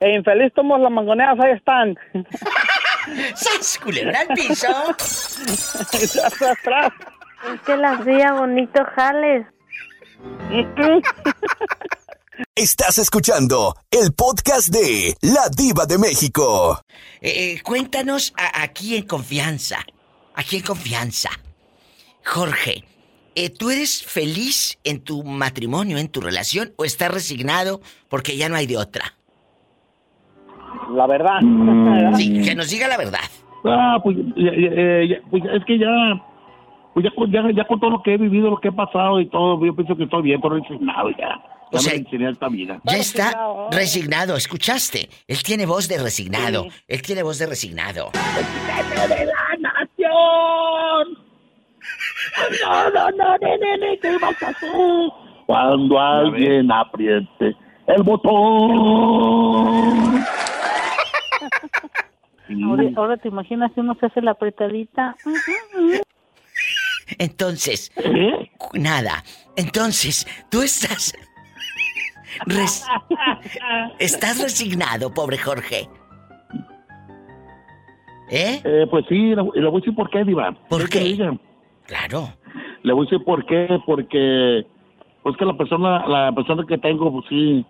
e infeliz, tomos las mangoneas, ahí están. ¡Sas, culebra al piso! atrás. Es que la hacía bonito jales. Estás escuchando el podcast de La Diva de México. Eh, cuéntanos a- aquí en confianza. Aquí en confianza. Jorge, eh, ¿tú eres feliz en tu matrimonio, en tu relación, o estás resignado porque ya no hay de otra? La verdad. Sí, que nos diga la verdad. Ah, pues, ya- ya- eh, ya- pues, es que ya, pues ya, con- ya, ya con todo lo que he vivido, lo que he pasado y todo, yo pienso que estoy bien, pero resignado ya. Ya me resigné a esta vida. Ya está resignado, ¿escuchaste? Él tiene voz de resignado. Él tiene voz de resignado. de la nación. No, no, no, nene, nene, ¿qué vas a hacer? Cuando alguien apriete el botón. Ahora, ahora te imaginas si uno se hace la apretadita. Entonces, nada. Entonces, tú estás. res- estás resignado, pobre Jorge. ¿Eh? Eh, pues sí, le, le voy a decir por qué, Diva. ¿Por qué? Claro. Le voy a decir por qué, porque pues que la persona, la persona que tengo, pues sí,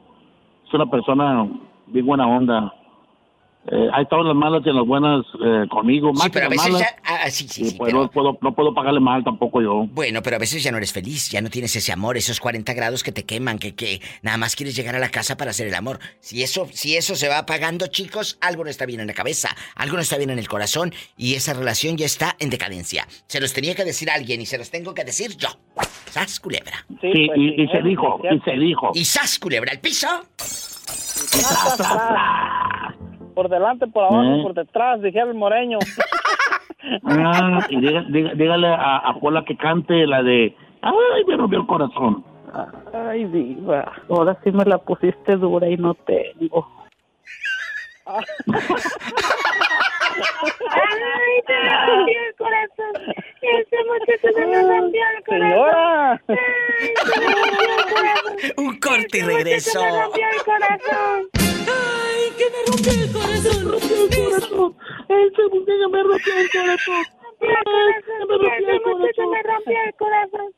es una persona bien buena onda. Eh, ha estado en las malas y en las buenas eh, conmigo, más Sí, que pero a veces malas. ya. ah, sí, sí, y sí, pues pero- no, puedo, no puedo pagarle mal tampoco yo. Bueno, pero a veces ya no eres feliz, ya no tienes ese amor, esos 40 grados que te queman, que, que nada más quieres llegar a la casa para hacer el amor. Si eso, si eso se va apagando, chicos, algo no está bien en la cabeza, algo no está bien en el corazón y esa relación ya está en decadencia. Se los tenía que decir alguien y se los tengo que decir yo. ¡Sas, culebra! Sí, pues y, y se dijo, y se dijo. ¿Y sas, culebra, al piso? Tras, tras, tras. Por delante, por abajo, ¿Eh? por detrás, dijera el moreño. Ah, y diga- diga- dígale a, a Pola que cante la de Ay, me rompió el corazón. Ay, diva. Ahora sí me la pusiste dura y no tengo. Ay, te rompió el corazón. Ese muchacho se me rompió el corazón. Señora. Ay, se me rompió el corazón. Un corte y regreso. Se me rompió el corazón. Ay, que me rompió el corazón. corazón. Ese muchacho me rompió el corazón. Ese muchacho me rompió el corazón.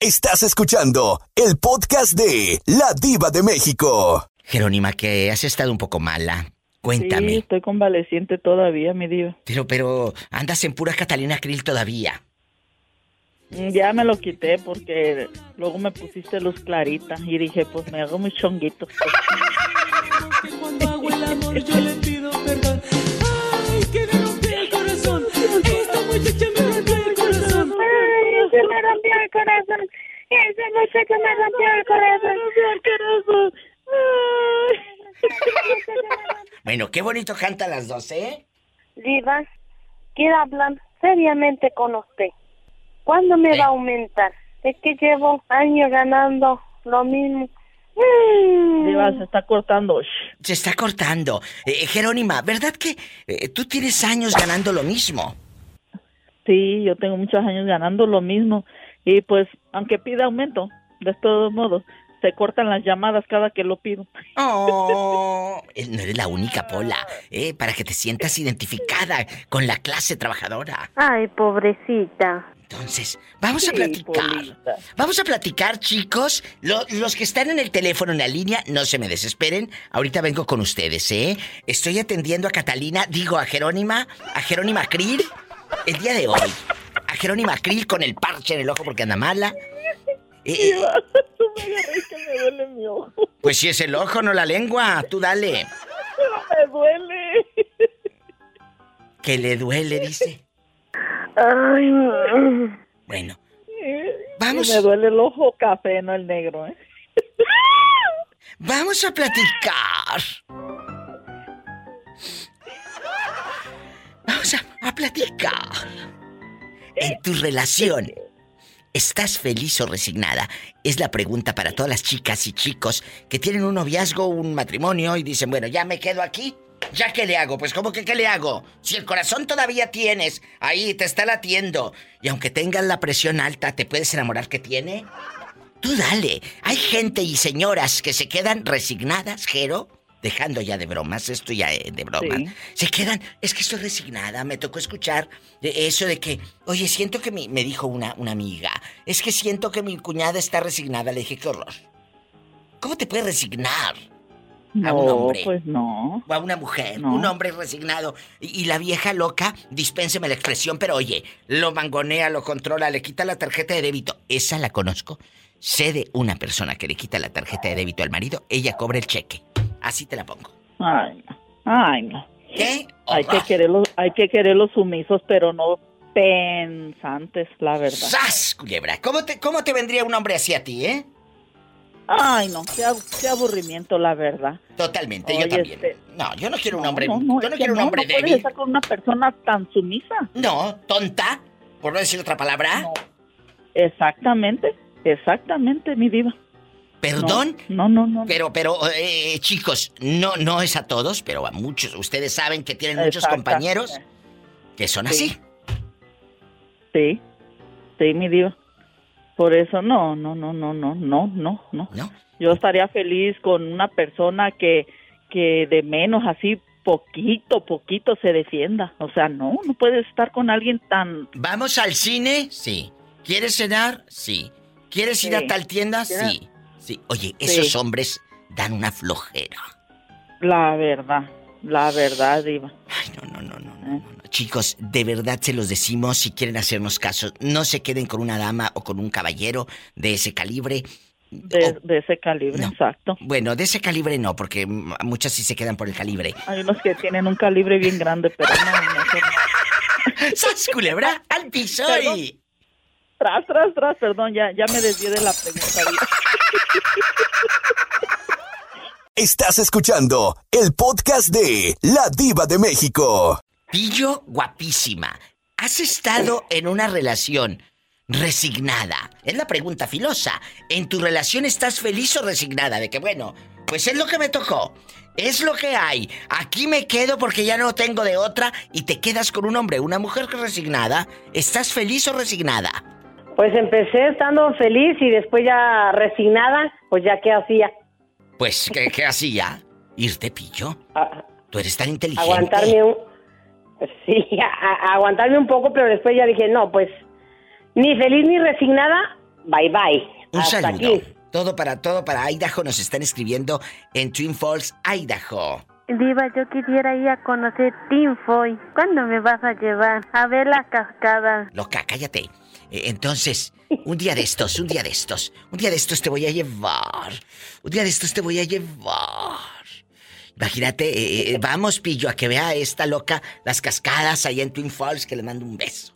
Estás escuchando el podcast de La Diva de México. Jerónima, que has estado un poco mala. Cuéntame. Sí, estoy convaleciente todavía, mi diva. Pero, pero, andas en pura Catalina Krill todavía. Ya me lo quité porque luego me pusiste luz clarita y dije, pues me hago mis chonguitos. Cuando hago el amor yo le pido perdón. Ay, que me rompió el corazón. Esta muchacha me rompió el corazón. Ay, se me rompió el corazón. Ese muchacho me rompió el corazón. el corazón. Bueno, qué bonito cantan las dos, ¿eh? Diva, quiero hablar seriamente con usted. ¿Cuándo me va a aumentar? Es que llevo años ganando lo mismo. Mm. Diva, se está cortando. Se está cortando. Eh, Jerónima, ¿verdad que eh, tú tienes años ganando lo mismo? Sí, yo tengo muchos años ganando lo mismo. Y pues, aunque pida aumento, de todos modos, se cortan las llamadas cada que lo pido. Oh, eh, no eres la única, Pola, eh, para que te sientas identificada con la clase trabajadora. Ay, pobrecita. Entonces, vamos a platicar. Vamos a platicar, chicos. Lo- los que están en el teléfono en la línea, no se me desesperen. Ahorita vengo con ustedes, ¿eh? Estoy atendiendo a Catalina, digo a Jerónima, a Jerónima Krill, el día de hoy. A Jerónima Krill con el parche en el ojo porque anda mala. Eh, eh, que me duele mi ojo. pues si es el ojo, no la lengua. Tú dale. Me duele. Que le duele, dice. Ay, Bueno, Vamos. Me duele el ojo café, no el negro, ¿eh? Vamos a platicar. Vamos a, a platicar En tu relación, ¿estás feliz o resignada? Es la pregunta para todas las chicas y chicos que tienen un noviazgo, un matrimonio y dicen, bueno, ya me quedo aquí. ¿Ya qué le hago? Pues ¿cómo que qué le hago? Si el corazón todavía tienes, ahí te está latiendo. Y aunque tengas la presión alta, ¿te puedes enamorar que tiene? Tú dale. Hay gente y señoras que se quedan resignadas, Jero, dejando ya de bromas, esto ya es de broma. Sí. Se quedan, es que estoy resignada, me tocó escuchar de eso de que, oye, siento que mi, me dijo una, una amiga, es que siento que mi cuñada está resignada. Le dije, qué horror. ¿Cómo te puedes resignar? A un hombre. pues no. O a una mujer, No. un hombre resignado. Y, y la vieja loca, dispénseme la expresión, pero oye, lo mangonea, lo controla, le quita la tarjeta de débito. Esa la conozco. Sé de una persona que le quita la tarjeta de débito al marido, ella cobra el cheque. Así te la pongo. Ay, no. Ay, no. ¿Qué? Hay que quererlos, hay que quererlos sumisos, pero no pensantes, la verdad. ¡Sas, culebra! ¿Cómo te, ¿Cómo te vendría un hombre así a ti, eh? Ay, no, qué, ab- qué aburrimiento, la verdad. Totalmente, yo Oye, también. este- No, yo no quiero un No, hombre. no, no, yo no quiero un no, hombre no puedes débil. estar con una persona tan sumisa. No, tonta, por no decir otra palabra. Exactamente, exactamente, mi diva. ¿Perdón? No, no, no. Pero, pero, eh, chicos, no, no es a todos, pero a muchos. Ustedes saben que tienen muchos compañeros que son así. Sí, sí, mi diva. Por eso no, no, no, no, no, no, no, no. Yo estaría feliz con una persona que, que de menos así poquito, poquito se defienda. O sea, no, no puedes estar con alguien tan... ¿Vamos al cine? Sí. ¿Quieres cenar? Sí. ¿Quieres ir a tal tienda? Sí. Sí. Oye, esos hombres dan una flojera. La verdad, la verdad, Diva. Ay, no, no, no, no. Chicos, de verdad se los decimos si quieren hacernos caso. No se queden con una dama o con un caballero de ese calibre. De, de ese calibre, exacto. Bueno, de ese calibre no, porque muchas sí se quedan por el calibre. Hay unos que tienen un calibre bien grande, pero no, mejor no. ¡Sas, culebra! ¡Al piso! Y- Tras, tras, tras, perdón, ya, ya me desvié de la pregunta. Estás escuchando el podcast de La Diva de México. Pillo, guapísima. ¿Has estado en una relación resignada? Es la pregunta filosa. ¿En tu relación estás feliz o resignada? De que, bueno, pues es lo que me tocó. Es lo que hay. Aquí me quedo porque ya no tengo de otra y te quedas con un hombre, una mujer resignada. ¿Estás feliz o resignada? Pues empecé estando feliz y después ya resignada, pues ya qué hacía. Pues, ¿qué, qué hacía? ¿Irte pillo? Tú eres tan inteligente. Aguantarme un... Sí, a- a- aguantarme un poco, pero después ya dije, no, pues ni feliz ni resignada, bye bye. Un Hasta saludo. aquí. Todo para todo para Idaho. Nos están escribiendo en Twin Falls, Idaho. Diva, yo quisiera ir a conocer Tinfoy. ¿Cuándo me vas a llevar a ver las cascadas? Loca, cállate. Eh, Entonces, un día de estos, un día de estos, un día de estos te voy a llevar. Un día de estos te voy a llevar. Imagínate, eh, eh, vamos, pillo, a que vea a esta loca las cascadas ahí en Twin Falls, que le mando un beso.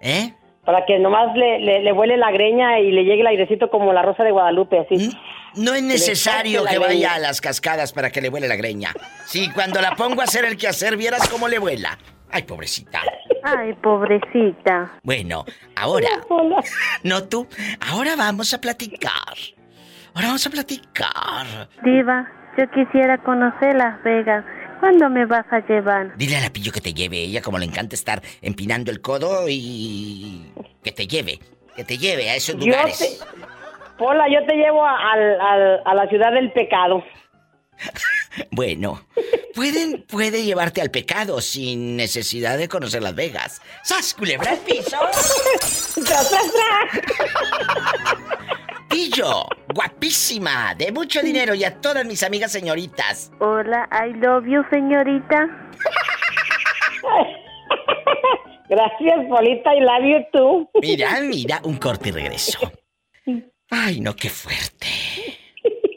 ¿Eh? Para que nomás le, le, le vuele la greña y le llegue el airecito como la rosa de Guadalupe, así. No es necesario que vaya greña. a las cascadas para que le vuele la greña. Sí, cuando la pongo a hacer el quehacer, vieras cómo le vuela. Ay, pobrecita. Ay, pobrecita. Bueno, ahora. No tú. Ahora vamos a platicar. Ahora vamos a platicar. Diva, yo quisiera conocer Las Vegas. ¿Cuándo me vas a llevar? Dile a la pillo que te lleve. Ella, como le encanta estar empinando el codo y. que te lleve. Que te lleve a esos Yo lugares. te... Pola, yo te llevo a, a la ciudad del pecado. Bueno, pueden, puede llevarte al pecado sin necesidad de conocer Las Vegas. ¡Sas, culebra al piso! ¡Tras, tras, tras! Pillo, guapísima, de mucho dinero y a todas mis amigas señoritas. Hola, I love you, señorita. Gracias, Polita, y love you too. Mira, mira, un corte y regreso. Ay, no, qué fuerte.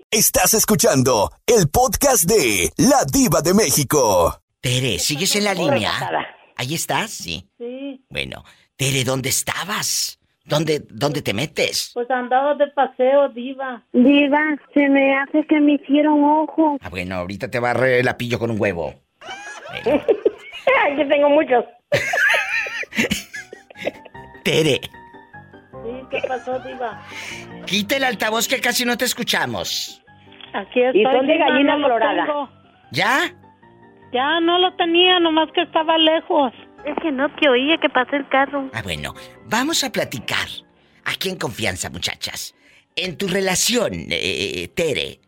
Estás escuchando el podcast de La Diva de México. Tere, ¿sigues en la línea? ¿Ahí estás? Sí. Sí, Bueno, Tere, ¿dónde estabas? ¿Dónde, dónde te metes? pues andaba de paseo, diva. Diva, se me hace que me hicieron ojo. Ah, bueno, ahorita te va a re la pillo con un huevo. Aquí tengo muchos. Tere, Sí, ¿qué pasó, Diva? quita el altavoz que casi no te escuchamos. Aquí estoy. Y son de gallina no lo colorada. tengo. ¿Ya? Ya no lo tenía, nomás que estaba lejos. Es que no, que oía que pasó el carro. Ah, bueno, vamos a platicar. Aquí en confianza, muchachas. En tu relación, eh, Tere,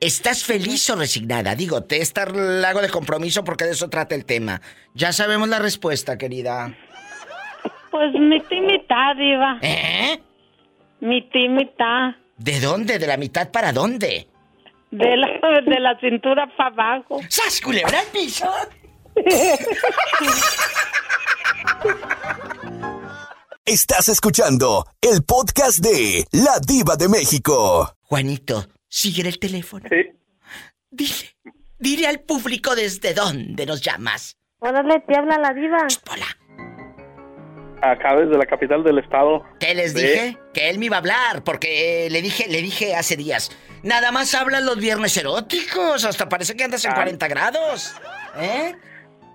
¿estás feliz o resignada? Digo, te está el lago de compromiso porque de eso trata el tema. Ya sabemos la respuesta, querida. Pues mitad y mitad, Diva. ¿Eh? Mitad y mitad. ¿De dónde? ¿De la mitad para dónde? De la, de la cintura para abajo. ¡Sas, culebra al piso! Estás escuchando el podcast de La Diva de México. Juanito, sigue el teléfono. Dile, dile al público desde dónde nos llamas. Órale, te habla la diva. Acá desde la capital del estado. ¿Qué les Sí. dije? Que él me iba a hablar, porque eh, le dije, le dije hace días. Nada más hablan los viernes eróticos, hasta parece que andas en Ah. 40 grados. ¿Eh?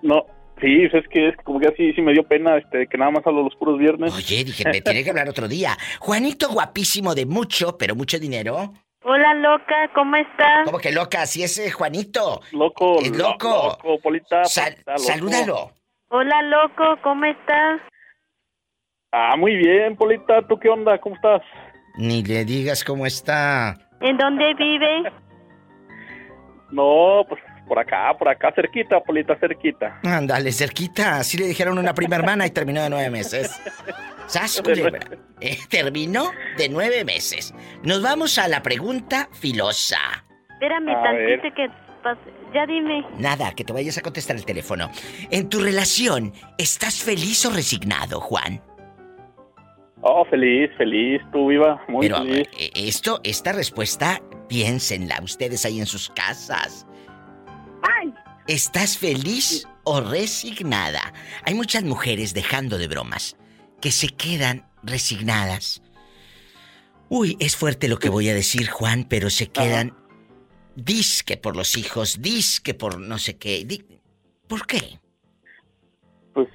No, sí, es que es como que así sí me dio pena este, que nada más hablo los puros viernes. Oye, dije, me tiene que hablar otro día. Juanito guapísimo de mucho, pero mucho dinero. Hola, loca, ¿cómo estás? ¿Cómo que loca? Así es eh, Juanito. Loco, Es lo- loco. loco, Polita, Sal- Polita, loco. salúdalo. Hola, loco, ¿cómo estás? Ah, muy bien, Polita, ¿tú qué onda? ¿Cómo estás? Ni le digas cómo está. ¿En dónde vive? No, pues por acá, por acá, cerquita, Polita, cerquita. Ándale, cerquita. Así le dijeron a una prima hermana y terminó de nueve meses. ¿Sas, culebra? Eh, terminó de nueve meses. Nos vamos a la pregunta filosa. Espérame A tantito ver. que pase. Ya dime. Nada, que te vayas a contestar el teléfono. En tu relación, ¿estás feliz o resignado, Juan? Oh, feliz, feliz, tú viva, muy Pero feliz. eh, esto, esta respuesta, piénsenla ustedes ahí en sus casas. ¿Estás feliz o resignada? Hay muchas mujeres, dejando de bromas, que se quedan resignadas. Uy, es fuerte lo que voy a decir, Juan, pero se quedan disque por los hijos, disque por no sé qué. ¿Por qué? Pues,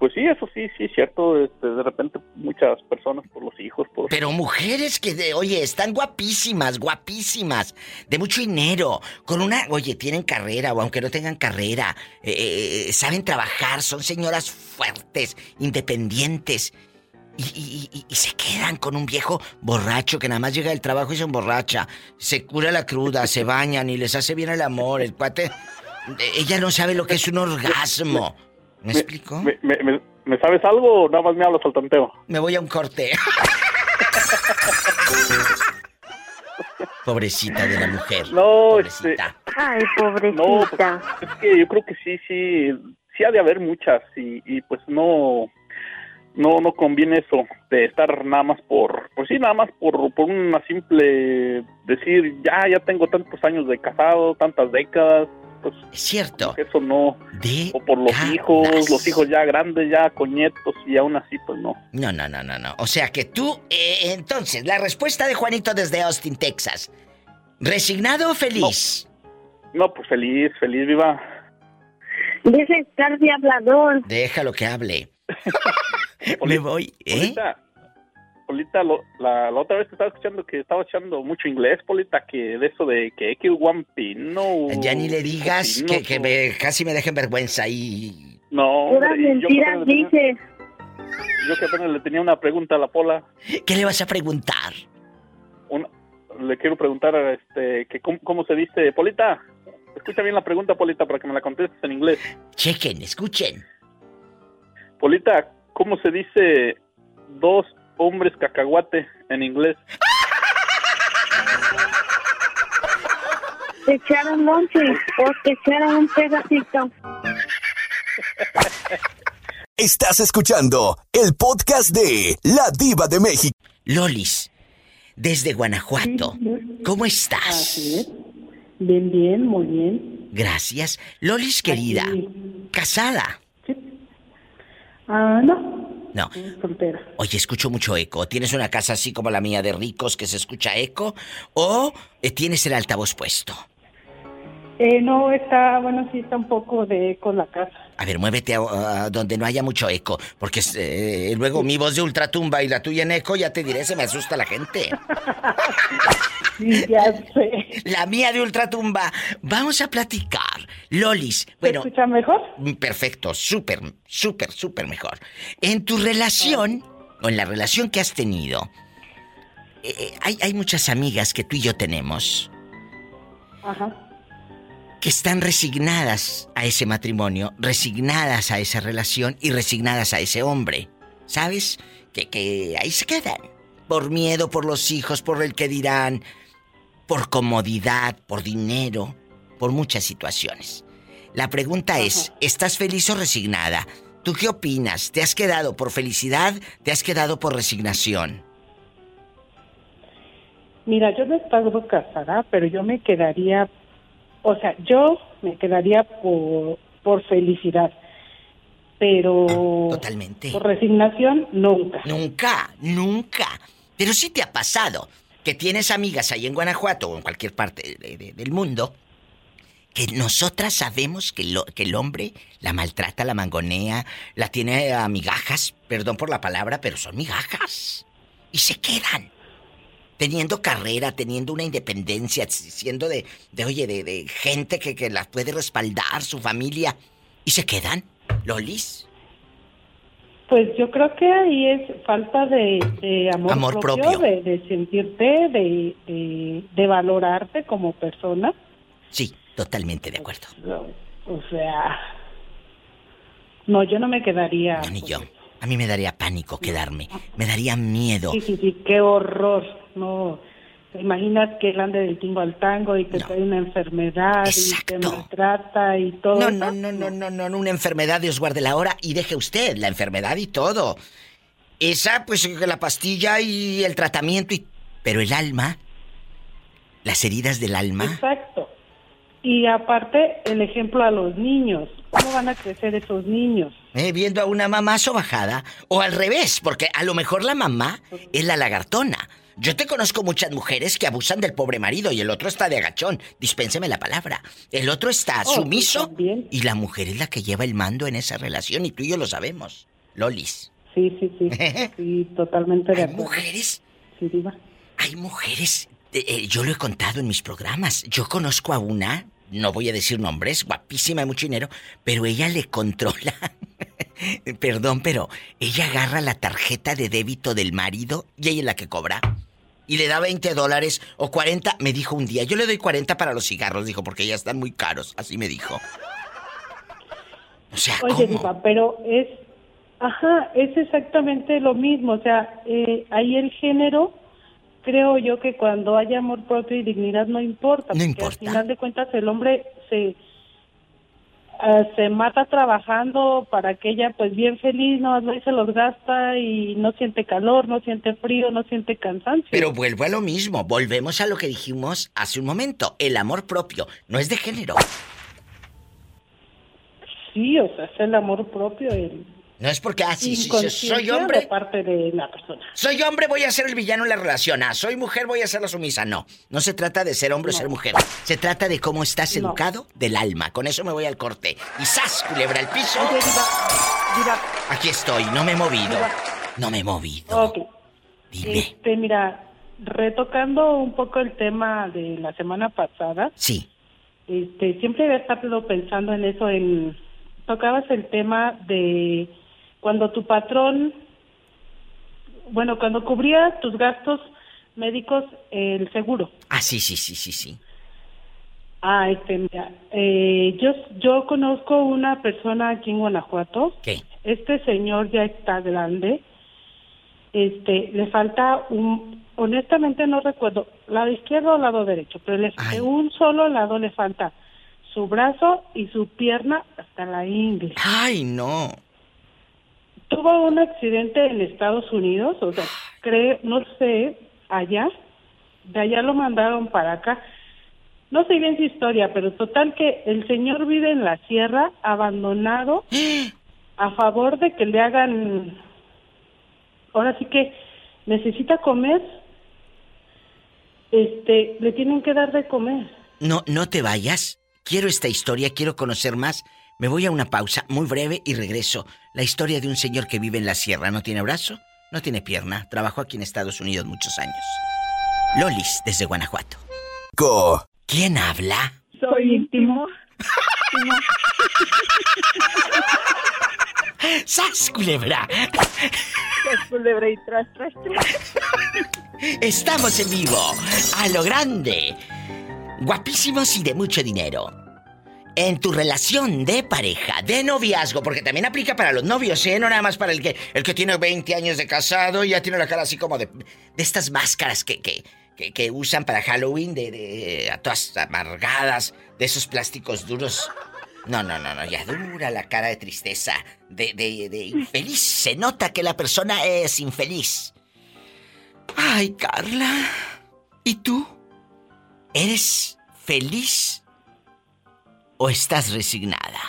pues sí, eso sí, sí, cierto. Este, de repente muchas personas por los hijos, por... Pero mujeres que, de- oye, están guapísimas, guapísimas, de mucho dinero, con una, oye, tienen carrera o aunque no tengan carrera, eh, eh, saben trabajar, son señoras fuertes, independientes. Y, y- y- y se quedan con un viejo borracho que nada más llega del trabajo y se emborracha, se cura la cruda, se bañan y les hace bien el amor. El cuate, eh, ella no sabe lo que es un orgasmo. ¿Me explico? ¿Me, me, me- me sabes algo o nada más me hablas al tanteo? Me voy a un corte. Pobrecita de la mujer. No, este... Ay, No, pobrecita. pues, es que yo creo que sí, sí, sí ha de haber muchas y, y pues no, no, no conviene eso de estar nada más por, pues sí, nada más por, por una simple decir, ya, ya tengo tantos años de casado, tantas décadas, pues es cierto. Eso no, o por los hijos, los hijos ya grandes, ya con nietos y aún así, pues no. No, no, no, no, no. O sea que tú, eh, entonces, la respuesta de Juanito desde Austin, Texas. ¿Resignado o feliz? No, pues feliz, feliz, viva. Deja de estar de hablador. Déjalo que hable. Me voy, ¿eh? Polita, lo- la, la otra vez que estaba escuchando que estaba echando mucho inglés, Polita, que de eso de que X One Pino. Ya ni le digas que, que me- casi me dejen vergüenza y... No, Puras yo mentiras tenía- dices. Yo que apenas le tenía una pregunta a la Pola. ¿Qué le vas a preguntar? Una- le quiero preguntar, este, que cómo, cómo se dice, Polita. Escucha bien la pregunta, Polita, para que me la contestes en inglés. Chequen, escuchen. Polita, ¿cómo se dice dos hombres cacahuate en inglés? Te echaron lonche o te echaron un pedacito. Estás escuchando el podcast de La Diva de México. Lolis, desde Guanajuato. ¿Cómo estás? Bien, bien, muy bien. Gracias. Lolis, querida. ¿Casada? Ah, no, No. soltera. Oye, escucho mucho eco. ¿Tienes una casa así como la mía de ricos que se escucha eco? ¿O eh, tienes el altavoz puesto? Eh, no, está, bueno, sí está un poco de con la casa. A ver, muévete a, a donde no haya mucho eco, porque eh, luego mi voz de ultratumba y la tuya en eco, ya te diré, se me asusta la gente. Sí, ya sé. La mía de ultratumba. Vamos a platicar. Lolis, bueno. escucha mejor? Perfecto, súper, súper, súper mejor. En tu relación, o en la relación que has tenido, eh, eh, hay, hay muchas amigas que tú y yo tenemos Ajá. Que están resignadas a ese matrimonio, resignadas a esa relación y resignadas a ese hombre. ¿Sabes? Que, que ahí se quedan. Por miedo, por los hijos, por el que dirán, por comodidad, por dinero, por muchas situaciones. La pregunta es, ¿estás feliz o resignada? ¿Tú qué opinas? ¿Te has quedado por felicidad? ¿Te has quedado por resignación? Mira, yo no he estado casada, pero yo me quedaría, o sea, yo me quedaría por, por felicidad, pero Totalmente. por resignación nunca. Nunca, nunca. Pero sí te ha pasado que tienes amigas ahí en Guanajuato o en cualquier parte de- de- del mundo que nosotras sabemos que, lo- que el hombre la maltrata, la mangonea, la tiene a migajas, perdón por la palabra, pero son migajas. Y se quedan. Teniendo carrera, teniendo una independencia, siendo de, de oye, de, de gente que, que las puede respaldar, su familia. Y se quedan, Lolis. Pues yo creo que ahí es falta de, de amor, Amor propio, propio. De, de sentirte, de, de, valorarte como persona. Sí, totalmente de acuerdo. O sea, no, yo no me quedaría. No, ni yo. A mí me daría pánico quedarme. Me daría miedo. Sí, sí, sí, qué horror. No, te imaginas que él ande del tingo al tango y te trae una enfermedad y te maltrata y todo. No, eso. no, no, no, no, no, no, una enfermedad, Dios guarde la hora y deje usted la enfermedad y todo. Esa, pues la pastilla y el tratamiento y... Pero el alma, las heridas del alma, Exacto. Y aparte, el ejemplo a los niños. ¿Cómo van a crecer esos niños? eh, viendo a una mamá sobajada, o al revés, porque a lo mejor la mamá es la lagartona. Yo te conozco muchas mujeres que abusan del pobre marido y el otro está de agachón, dispénseme la palabra. El otro está Oh, sumiso y la mujer es la que lleva el mando en esa relación y tú y yo lo sabemos. Lolis. Sí, sí, sí. Sí, totalmente de acuerdo. mujeres? Sí, diva. Hay mujeres, eh, yo lo he contado en mis programas. Yo conozco a una, no voy a decir nombres, guapísima, de mucho dinero, pero ella le controla. Perdón, pero ella agarra la tarjeta de débito del marido y ella es la que cobra. Y le da 20 dólares o 40, me dijo un día. Yo le doy 40 para los cigarros, dijo, porque ya están muy caros. Así me dijo. O sea, Oye, ¿cómo? Diva, pero es, ajá, es exactamente lo mismo. O sea, eh, ahí el género, creo yo que cuando hay amor propio y dignidad no importa. No porque importa. Al final de cuentas el hombre se ah, se mata trabajando para que ella pues bien feliz, no se los gasta y no siente calor, no siente frío, no siente cansancio. Pero vuelvo a lo mismo, volvemos a lo que dijimos hace un momento. El amor propio no es de género. Sí, o sea, es el amor propio, el No es porque, ah, sí, sí, sí, inconsciencia soy hombre. de parte de la persona. Soy hombre, voy a ser el villano en la relación. Ah, soy mujer, voy a ser la sumisa. No, no se trata de ser hombre o ser mujer. Se trata de cómo estás No. educado del alma. Con eso me voy al corte. Y ¡zas! Culebra el piso. Oye, Diva, Diva, Aquí estoy, no me he movido. No me he movido. Ok. Este, mira, retocando un poco el tema de la semana pasada. Sí. Este, siempre había estado pensando en eso, en tocabas el tema de cuando tu patrón, bueno, cuando cubría tus gastos médicos el seguro. Ah, sí, sí, sí, sí, sí. Ah, este, mira, eh, yo, yo conozco una persona aquí en Guanajuato. ¿Qué? Este señor ya está grande. Este, le falta un, honestamente no recuerdo, lado izquierdo o lado derecho, pero le, de un solo lado le falta su brazo y su pierna hasta la ingle. Ay, no. Tuvo un accidente en Estados Unidos, o sea, creo, no sé, allá, de allá lo mandaron para acá. No sé bien su historia, pero total que el señor vive en la sierra, abandonado, a favor de que le hagan, ahora sí que necesita comer, este, le tienen que dar de comer. No, no te vayas. Quiero esta historia, quiero conocer más. Me voy a una pausa muy breve y regreso. La historia de un señor que vive en la sierra. No tiene brazo, no tiene pierna. Trabajó aquí en Estados Unidos muchos años. Lolis, desde Guanajuato. Co. ¿Quién habla? Soy íntimo. ¡Sas, culebra! Sas, culebra y tras, tras, tras. Estamos en vivo, a lo grande. Guapísimos y de mucho dinero. En tu relación de pareja, de noviazgo, porque también aplica para los novios, ¿eh? No nada más para el que, el que tiene 20 años de casado y ya tiene la cara así como de, de estas máscaras que, que, que, usan para Halloween, de, de a todas amargadas, de esos plásticos duros. No, no, no, no, ya dura la cara de tristeza, de, de, de infeliz. Se nota que la persona es infeliz. Ay, Carla. ¿Y tú? ¿Eres feliz o estás resignada?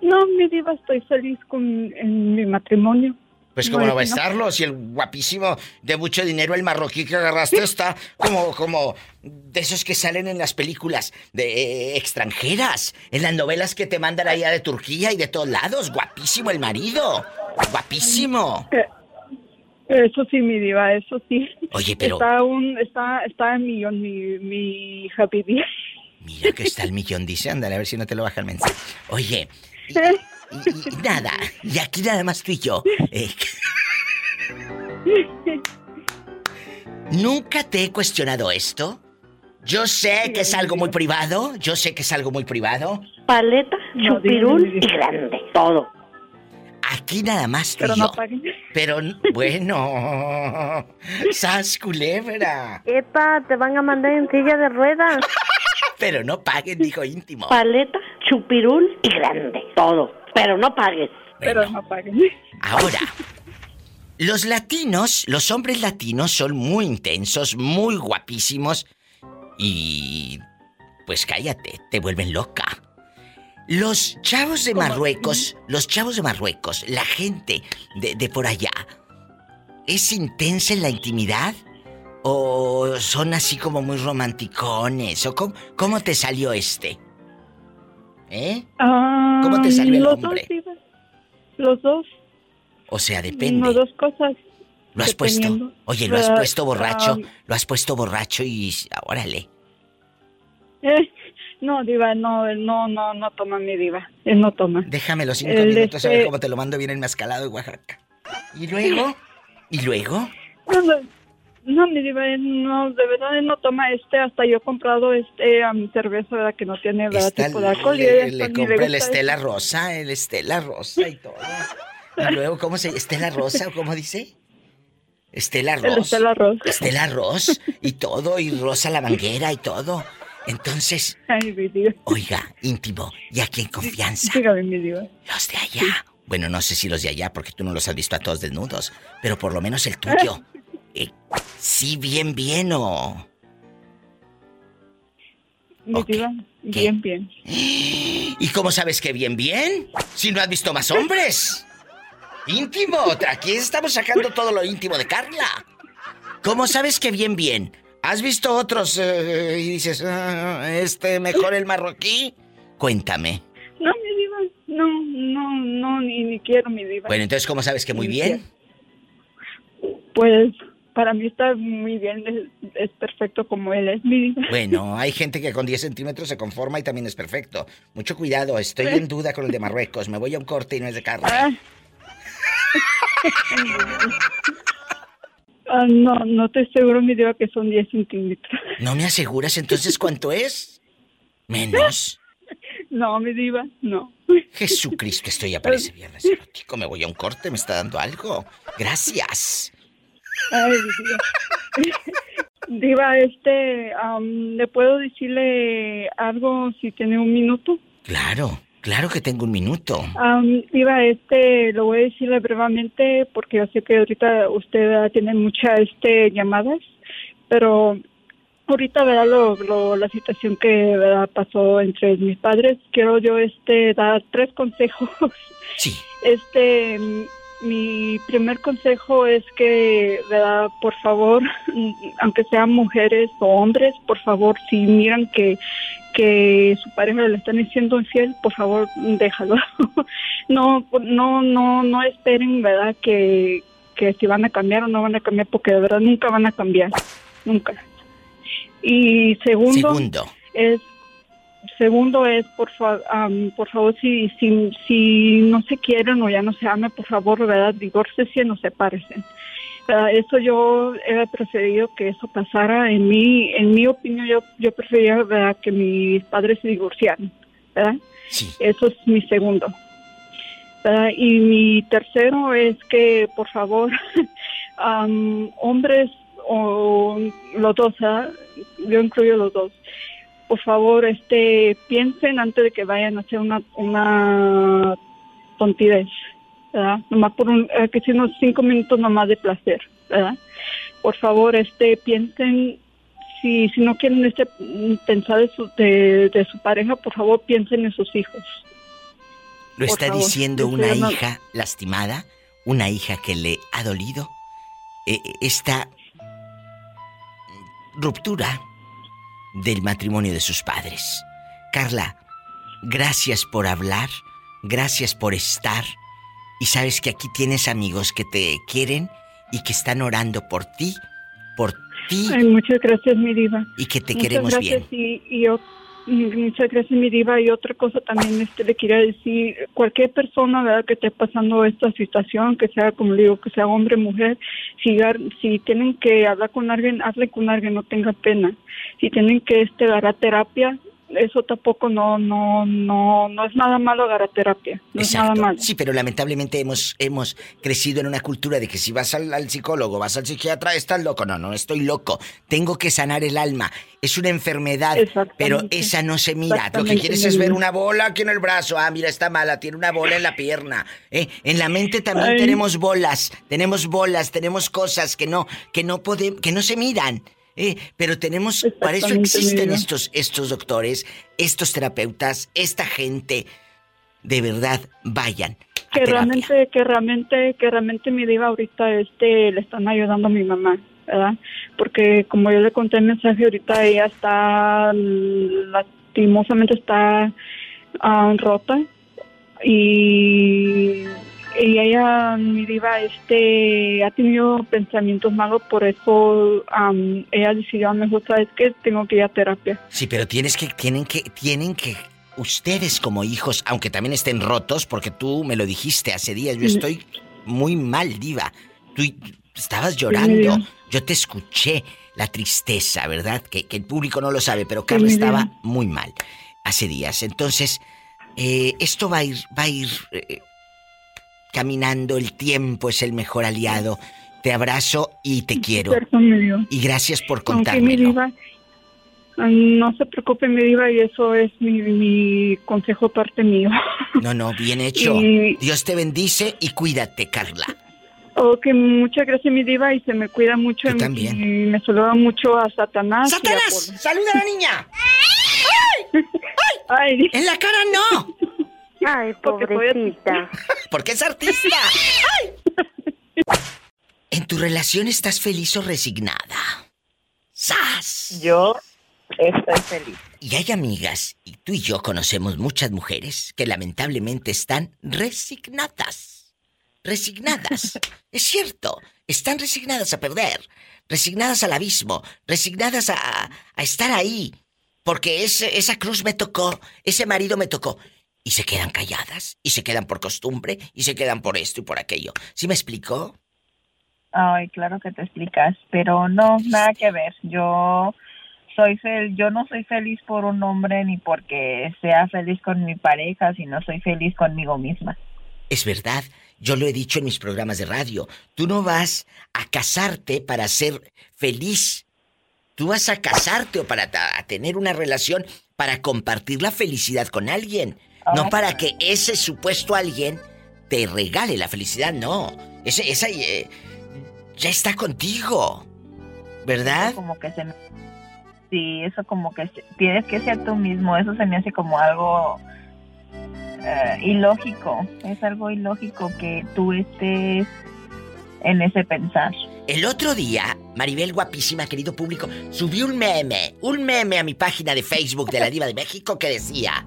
No, mi diva, estoy feliz con en mi matrimonio. Pues como no va a estarlo, si el guapísimo de mucho dinero, el marroquí que agarraste está como, como de esos que salen en las películas de eh, extranjeras, en las novelas que te mandan allá de Turquía y de todos lados. Guapísimo el marido. Guapísimo. Eh, Eso sí, mi diva, eso sí. Oye, pero- Está un, está, está en millón mi, mi happy. Mira que está el millón, dice. Ándale, a ver si no te lo baja el mensaje. Oye, y, y- y nada, y aquí nada más tú y yo. eh, ¿Nunca te he cuestionado esto? Yo sé que es algo muy privado, yo sé que es algo muy privado. Paleta, No, chupirul y grande. Todo. Aquí nada más tú Pero y no yo. paguen. Pero bueno, sas culebra. Epa, te van a mandar en silla de ruedas. Pero no paguen, dijo íntimo. Paleta, chupirul y grande. Todo. Pero no pagues. Pero no paguen. Ahora, los latinos, los hombres latinos son muy intensos, muy guapísimos y pues cállate, te vuelven loca. Los chavos de Marruecos, los chavos de Marruecos, la gente de, de por allá, ¿es intensa en la intimidad? ¿O son así como muy romanticones? ¿O cómo, cómo te salió este? ¿Eh? Ah, ¿Cómo te salió el hombre? Dos. Los dos. O sea, depende. Las dos cosas. Lo has puesto. Oye, lo has puesto borracho. Lo has puesto borracho y. Órale. eh, no, diva, no, no, no, no toma mi diva. Él no toma. Déjame los cinco El minutos a ver este- cómo te lo mando bien enmascalado de Oaxaca. ¿Y luego? ¿Y luego? No, no, no, mi diva, no, de verdad él no toma este, hasta yo he comprado este a mi cerveza, ¿verdad? Que no tiene, ¿verdad? Tipo de alcohol. le, le compré el Estela. Rosa, el Estela Rosa y todo. ¿Y luego cómo se Estela Rosa o cómo dice? Estela El Rosa. Estela Rosa. Estela Ross y todo, y Rosa la y todo. Entonces, Ay, mi diva. oiga, íntimo, y aquí en confianza. Dígame, mi diva. Los de allá. Bueno, no sé si los de allá, porque tú no los has visto a todos desnudos, pero por lo menos el tuyo. Eh, sí, bien, bien o. Mi diva, bien, bien. ¿Y cómo sabes que bien, bien? Si no has visto más hombres. Íntimo, aquí estamos sacando todo lo íntimo de Carla. ¿Cómo sabes que bien, bien? ¿Has visto otros eh, y dices, "Ah, este mejor el marroquí? Cuéntame. No, mi diva, no, no, no, ni, ni quiero mi diva. Bueno, entonces, ¿cómo sabes que muy bien? Pues para mí está muy bien, es, es perfecto como él es mi. Bueno, hay gente que con 10 centímetros se conforma y también es perfecto. Mucho cuidado, estoy en duda con el de Marruecos. Me voy a un corte y no es de carne. Ah, no, no estoy seguro, mi diva, que son 10 centímetros. ¿No me aseguras entonces cuánto es? Menos. No, mi diva, no. Jesucristo, esto ya parece viernes erótico. Me voy a un corte, me está dando algo. Gracias. Ay, mi diva. Este, am, ¿le puedo decirle algo si tiene un minuto? Claro, claro que tengo un minuto. Am, Diva, este, lo voy a decirle brevemente porque yo sé que ahorita usted tiene muchas este, llamadas, pero ahorita, ¿verdad? Lo, lo- la situación que ¿verdad? pasó entre mis padres, quiero yo este, dar tres consejos. Sí. Este, mi primer consejo es que, ¿verdad? por favor, aunque sean mujeres o hombres, por favor, si miran que, que su pareja le están diciendo infiel, por favor, déjalo. no, no, no, no esperen, ¿verdad? Que, que si van a cambiar o no van a cambiar, porque de verdad nunca van a cambiar, nunca. Y segundo, Segundo. es segundo es por fa- am, por favor si, si si no se quieren o ya no se aman por favor verdad divorciense y no sepárense ¿Verdad? eso yo he preferido que eso pasara en mi en mi opinión yo yo prefería ¿verdad? que mis padres se divorciaran verdad eso es mi segundo ¿verdad? y mi tercero es que por favor am, hombres o los dos ¿verdad? yo incluyo los dos por favor, este, piensen antes de que vayan a hacer una, una tontidez, ¿verdad? Nomás por un, eh, que si unos cinco minutos nomás de placer, ¿verdad? Por favor, este, piensen, si, si no quieren este, pensar de su, de, de su pareja, por favor, piensen en sus hijos. Lo Por está favor, diciendo estoy una hija lastimada, una hija que le ha dolido eh, esta ruptura del matrimonio de sus padres. Carla, gracias por hablar, gracias por estar y sabes que aquí tienes amigos que te quieren y que están orando por ti, por ti Ay, muchas gracias, mi diva. y que te Muchas queremos gracias, bien. Y, y yo- muchas gracias, mi diva. Y otra cosa también este, le quería decir, cualquier persona ¿verdad? que esté pasando esta situación, que sea, como digo, que sea hombre, mujer, si, si tienen que hablar con alguien, hable con alguien, no tenga pena. Si tienen que este, agarrar terapia, eso tampoco no, no, no, no es nada malo agarrar terapia. No es nada malo. Sí, pero lamentablemente hemos, hemos crecido en una cultura de que si vas al, al psicólogo, vas al psiquiatra, estás loco. No, no estoy loco. Tengo que sanar el alma. Es una enfermedad, pero esa no se mira. Lo que quieres es ver una bola aquí en el brazo. Ah, mira, está mala, tiene una bola en la pierna. ¿eh? En la mente también Ay. tenemos bolas, tenemos bolas, tenemos cosas que no, que no podemos, que no se miran. ¿Eh? Pero tenemos, para eso existen estos, estos doctores, estos terapeutas, esta gente. De verdad, vayan. a que terapia. realmente que realmente que realmente mi diva ahorita este le están ayudando a mi mamá verdad porque como yo le conté el mensaje ahorita ella está lastimosamente está ah, rota y y ella mi diva este ha tenido pensamientos malos por eso am, ella decidió "Ah, mejor sabes que tengo que ir a terapia Sí, pero tienes que, tienen que, tienen que, ustedes como hijos, aunque también estén rotos, porque tú me lo dijiste hace días, yo estoy muy mal, diva. Tú estabas llorando, yo te escuché la tristeza, ¿verdad? Que, que el público no lo sabe, pero Carla estaba muy mal hace días. Entonces, eh, esto va a ir, va a ir eh, caminando, el tiempo es el mejor aliado. Te abrazo y te quiero. Y gracias por contármelo. diva, no se preocupe mi diva y eso es mi, mi consejo parte mío. No, no, bien hecho. Y- Dios te bendice y cuídate, Carla. Ok, muchas gracias mi diva y se me cuida mucho. Tú y, también. y me saluda mucho a Satanás. y a ¡Satanás! ¡Saluda a la niña! ¡Ay! ¡En la cara no! Ay, pobrecita. Porque es artista. ¿En tu relación estás feliz o resignada? ¡Sas! Yo estoy feliz. Y hay amigas, y tú y yo conocemos muchas mujeres que lamentablemente están resignadas. Resignadas. es cierto, están resignadas a perder, resignadas al abismo, resignadas a, a estar ahí. Porque ese- esa cruz me tocó, ese marido me tocó. Y se quedan calladas, y se quedan por costumbre, y se quedan por esto y por aquello. ¿Sí me explicó? Ay, claro que te explicas, pero no, nada que ver. Yo soy fel yo no soy feliz por un hombre ni porque sea feliz con mi pareja, sino soy feliz conmigo misma. Es verdad, yo lo he dicho en mis programas de radio. Tú no vas a casarte para ser feliz. Tú vas a casarte o para a tener una relación para compartir la felicidad con alguien. No para que ese supuesto alguien te regale la felicidad, no. Ese, esa eh, ya está contigo. ¿Verdad? Como que se me- Sí, eso como que se- tienes que ser tú mismo, eso se me hace como algo eh, ilógico, es algo ilógico que tú estés en ese pensar. El otro día, Maribel guapísima, querido público, subí un meme, un meme a mi página de Facebook de la Diva de México que decía,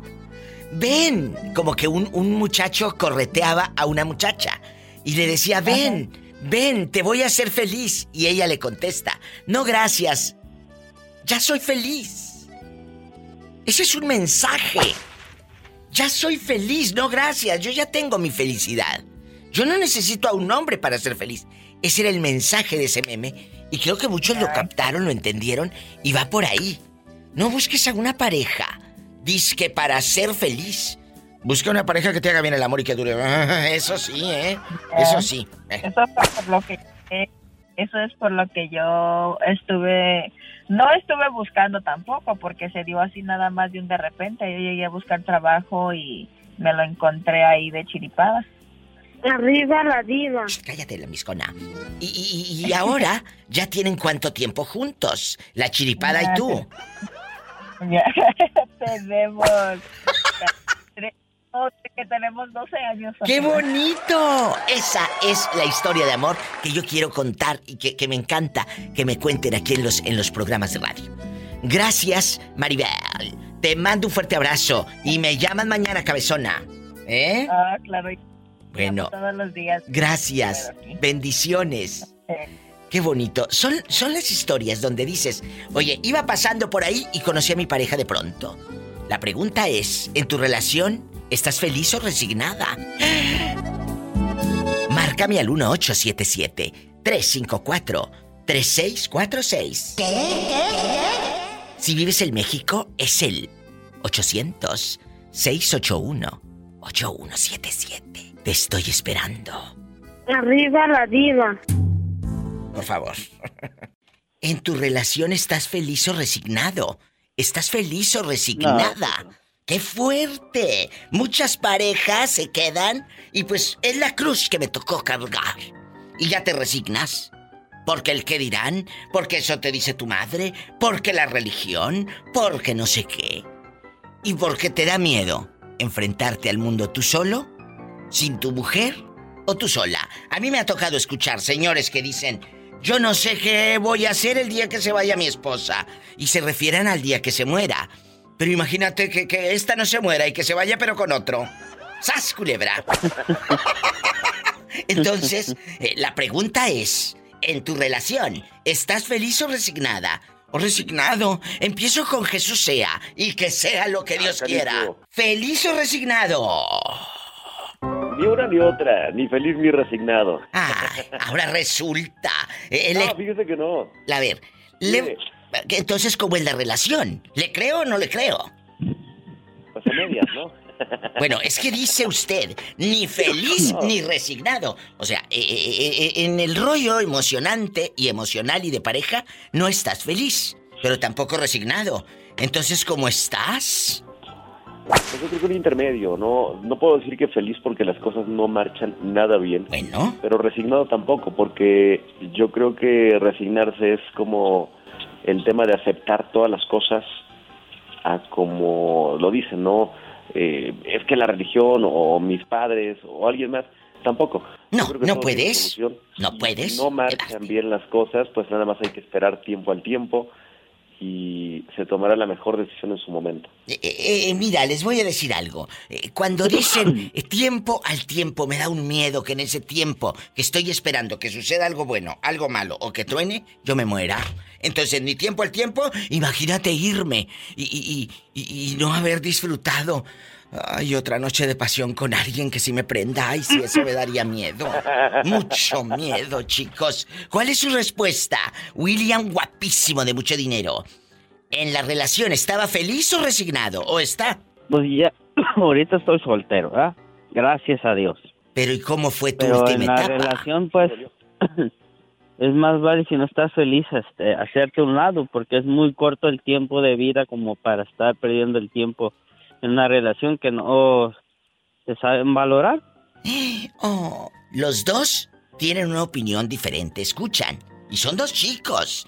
ven, como que un, un muchacho correteaba a una muchacha y le decía, ven, ven, te voy a hacer feliz. Y ella le contesta, no gracias, ya soy feliz. Ese es un mensaje. Ya soy feliz, no gracias, yo ya tengo mi felicidad. Yo no necesito a un hombre para ser feliz. Ese era el mensaje de ese meme y creo que muchos lo captaron, lo entendieron y va por ahí. No busques a una pareja. Dice que para ser feliz. Busca una pareja que te haga bien el amor y que dure. Eso sí, ¿eh? Eso sí. Eh. Eso es por lo que eh, eso es por lo que yo estuve no estuve buscando tampoco porque se dio así nada más de un de repente. Yo llegué a buscar trabajo y me lo encontré ahí de chiripada. Arriba la diva. Cállate, la miscona. Y, y- y ahora ya tienen cuánto tiempo juntos, la chiripada y tú. Tenemos- que tenemos 12 años. ¡Qué bonito! Esa es la historia de amor que yo quiero contar y que, que me encanta que me cuenten aquí en los, en los programas de radio. Gracias, Maribel. Te mando un fuerte abrazo y me llaman mañana, cabezona. ¿Eh? Ah, claro. Bueno, Todos los días. gracias. Bendiciones. Qué bonito. Son, son las historias donde dices, oye, iba pasando por ahí y conocí a mi pareja de pronto. La pregunta es, ¿en tu relación estás feliz o resignada? Márcame al 1877-354-3646. Si vives en México, es el 800-681-8177. Te estoy esperando. Arriba la diva. Por favor. ¿En tu relación estás feliz o resignado? ¿Estás feliz o resignada? ¡Qué fuerte! Muchas parejas se quedan y pues es la cruz que me tocó cargar. Y ya te resignas. Porque el qué dirán, porque eso te dice tu madre, porque la religión, porque no sé qué. Y porque te da miedo enfrentarte al mundo tú solo, sin tu mujer o tú sola. A mí me ha tocado escuchar señores que dicen, yo no sé qué voy a hacer el día que se vaya mi esposa. Y se refieren al día que se muera. Pero imagínate que, que esta no se muera y que se vaya pero con otro. ¡Sas, culebra! Entonces, eh, la pregunta es, en tu relación, ¿estás feliz o resignada? O resignado. Empiezo con Jesús sea y que sea lo que Dios quiera. ¿Feliz o resignado? Ni una ni otra, ni feliz ni resignado. Ahora resulta. eh, no, fíjese que no. A ver, le- entonces, ¿cómo es la relación? ¿Le creo o no le creo? Pues a medias, ¿no? Bueno, es que dice usted, ni feliz No. ni resignado. O sea, eh, eh, eh, en el rollo emocionante y emocional y de pareja, no estás feliz, pero tampoco resignado. Entonces, ¿cómo estás? Pues yo creo que un intermedio, no, no puedo decir que feliz porque las cosas no marchan nada bien. Bueno. Pero resignado tampoco, porque yo creo que resignarse es como el tema de aceptar todas las cosas a como lo dicen, ¿no? Eh, es que la religión o mis padres o alguien más, tampoco. No, no puedes. No puedes. Si no marchan bien las cosas, pues nada más hay que esperar tiempo al tiempo y se tomará la mejor decisión en su momento. Eh, eh, eh, mira, les voy a decir algo. Eh, cuando dicen eh, tiempo al tiempo, me da un miedo que en ese tiempo que estoy esperando que suceda algo bueno, algo malo o que truene, yo me muera. Entonces, ni tiempo al tiempo, imagínate irme y, y- y- y no haber disfrutado. Ay, otra noche de pasión con alguien que sí me prenda. Ay, sí, eso me daría miedo. Mucho miedo, chicos. ¿Cuál es su respuesta? William, guapísimo de mucho dinero. ¿En la relación estaba feliz o resignado? ¿O está? Pues ya, ahorita estoy soltero, ¿verdad? Gracias a Dios. Pero ¿y cómo fue tu Pero en última la etapa? relación, pues, es más vale si no estás feliz, este, hacerte un lado, porque es muy corto el tiempo de vida como para estar perdiendo el tiempo en una relación que no se saben valorar. Oh, los dos tienen una opinión diferente, escuchan. Y son dos chicos.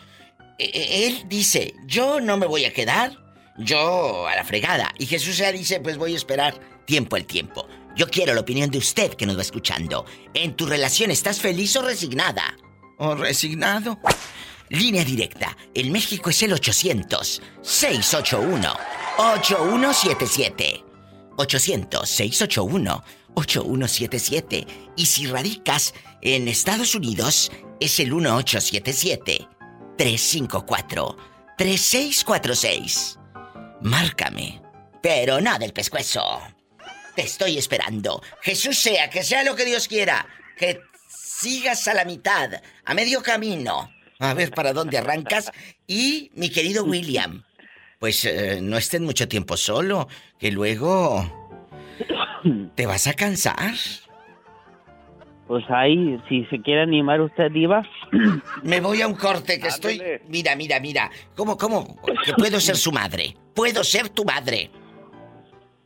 E- e- Él dice, yo no me voy a quedar, yo a la fregada. Y Jesús ya dice, pues voy a esperar tiempo al tiempo. Yo quiero la opinión de usted que nos va escuchando. ¿En tu relación estás feliz o resignada? ¿O resignado? Línea directa. En México es el 800-681-8177. 800-681-8177. Y si radicas en Estados Unidos, es el 1877-354-3646. Márcame. Pero no del pescuezo. Te estoy esperando. Jesús sea, que sea lo que Dios quiera. Que sigas a la mitad, a medio camino. A ver para dónde arrancas. Y mi querido William, pues eh, no estés mucho tiempo solo, que luego te vas a cansar. Pues ahí, si se quiere animar usted, Diva. Me voy a un corte que estoy. Mira, mira, mira. ¿Cómo, cómo? Que puedo ser su madre. Puedo ser tu madre.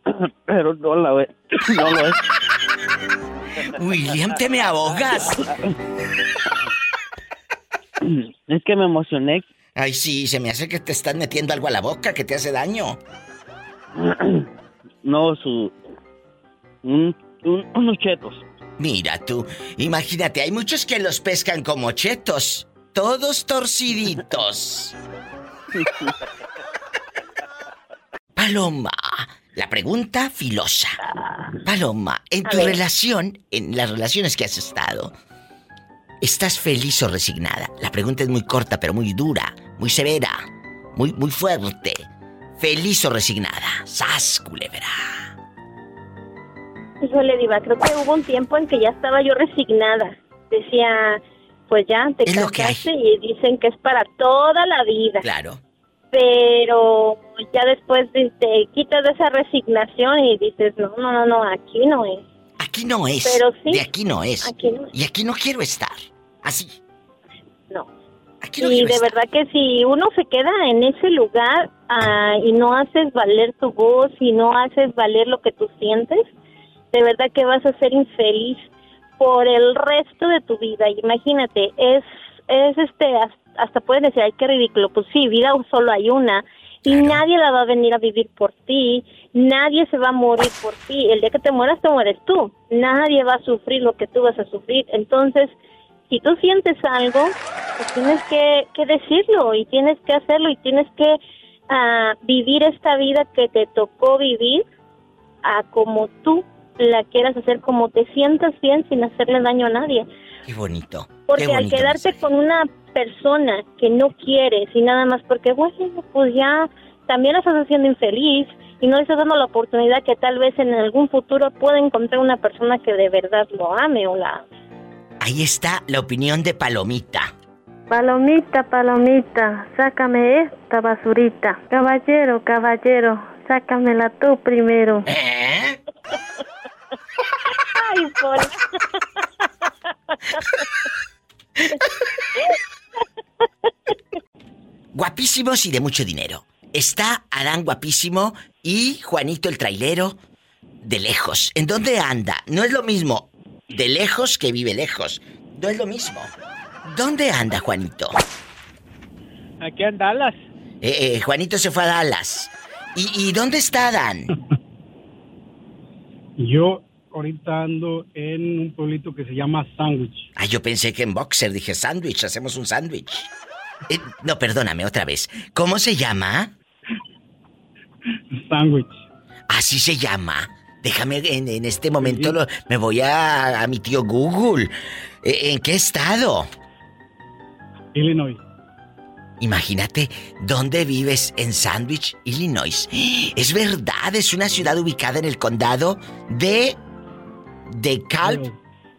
Pero no la ve- no lo es. William, te me ahogas. Es que me emocioné. Ay, sí, se me hace que te estás metiendo algo a la boca que te hace daño. No, su. Un, un- unos chetos. Mira tú, imagínate, hay muchos que los pescan como chetos. Todos torciditos. Paloma, la pregunta filosa. Paloma, en tu relación, en las relaciones que has estado, ¿estás feliz o resignada? La pregunta es muy corta, pero muy dura, muy severa, muy, muy fuerte. ¿Feliz o resignada? ¡Sas, culebra! Híjole, Diva, creo que hubo un tiempo en que ya estaba yo resignada. Decía, pues ya, te Es casaste y dicen que es para toda la vida. Claro. Pero ya después te, quitas de esa resignación y dices, no, no, no, no, aquí no es. Aquí no es. Pero sí. De aquí no es. Aquí no Y aquí no quiero estar. Así. No. Aquí no y de estar. verdad que si uno se queda en ese lugar ah, y no haces valer tu voz y no haces valer lo que tú sientes, de verdad que vas a ser infeliz por el resto de tu vida. Imagínate, es, es este, hasta, hasta pueden decir, ay, qué ridículo. Pues sí, vida solo hay una. Y nadie la va a venir a vivir por ti, nadie se va a morir por ti. El día que te mueras, te mueres tú. Nadie va a sufrir lo que tú vas a sufrir. Entonces, si tú sientes algo, pues tienes que, que decirlo y tienes que hacerlo y tienes que ah, vivir esta vida que te tocó vivir a como tú la quieras hacer, como te sientas bien sin hacerle daño a nadie. Qué bonito. Porque qué al quedarte con una persona que no quieres y nada más porque, bueno, pues ya también la estás haciendo infeliz y no le estás dando la oportunidad que tal vez en algún futuro pueda encontrar una persona que de verdad lo ame o la Ahí está la opinión de Palomita. Palomita, palomita, sácame esta basurita. Caballero, caballero, sácamela tú primero. Ay, por... Guapísimos y de mucho dinero. Está Adán guapísimo y Juanito el trailero de lejos. ¿En dónde anda? No es lo mismo de lejos que vive lejos. No es lo mismo. ¿Dónde anda Juanito? Aquí en Dallas. Eh, eh, Juanito se fue a Dallas. ¿Y, y dónde está Adán? Yo ahorita ando en un pueblito que se llama Sandwich. Ah, yo pensé que en Boxer dije sándwich, hacemos un sándwich. Eh, no, perdóname otra vez. ¿Cómo se llama? Sandwich. Así se llama. Déjame, en, en este momento lo- me voy a, a mi tío Google. Eh, ¿En qué estado? Illinois. Imagínate, ¿dónde vives? En Sandwich, Illinois. Es verdad, es una ciudad ubicada en el condado de... de Calp.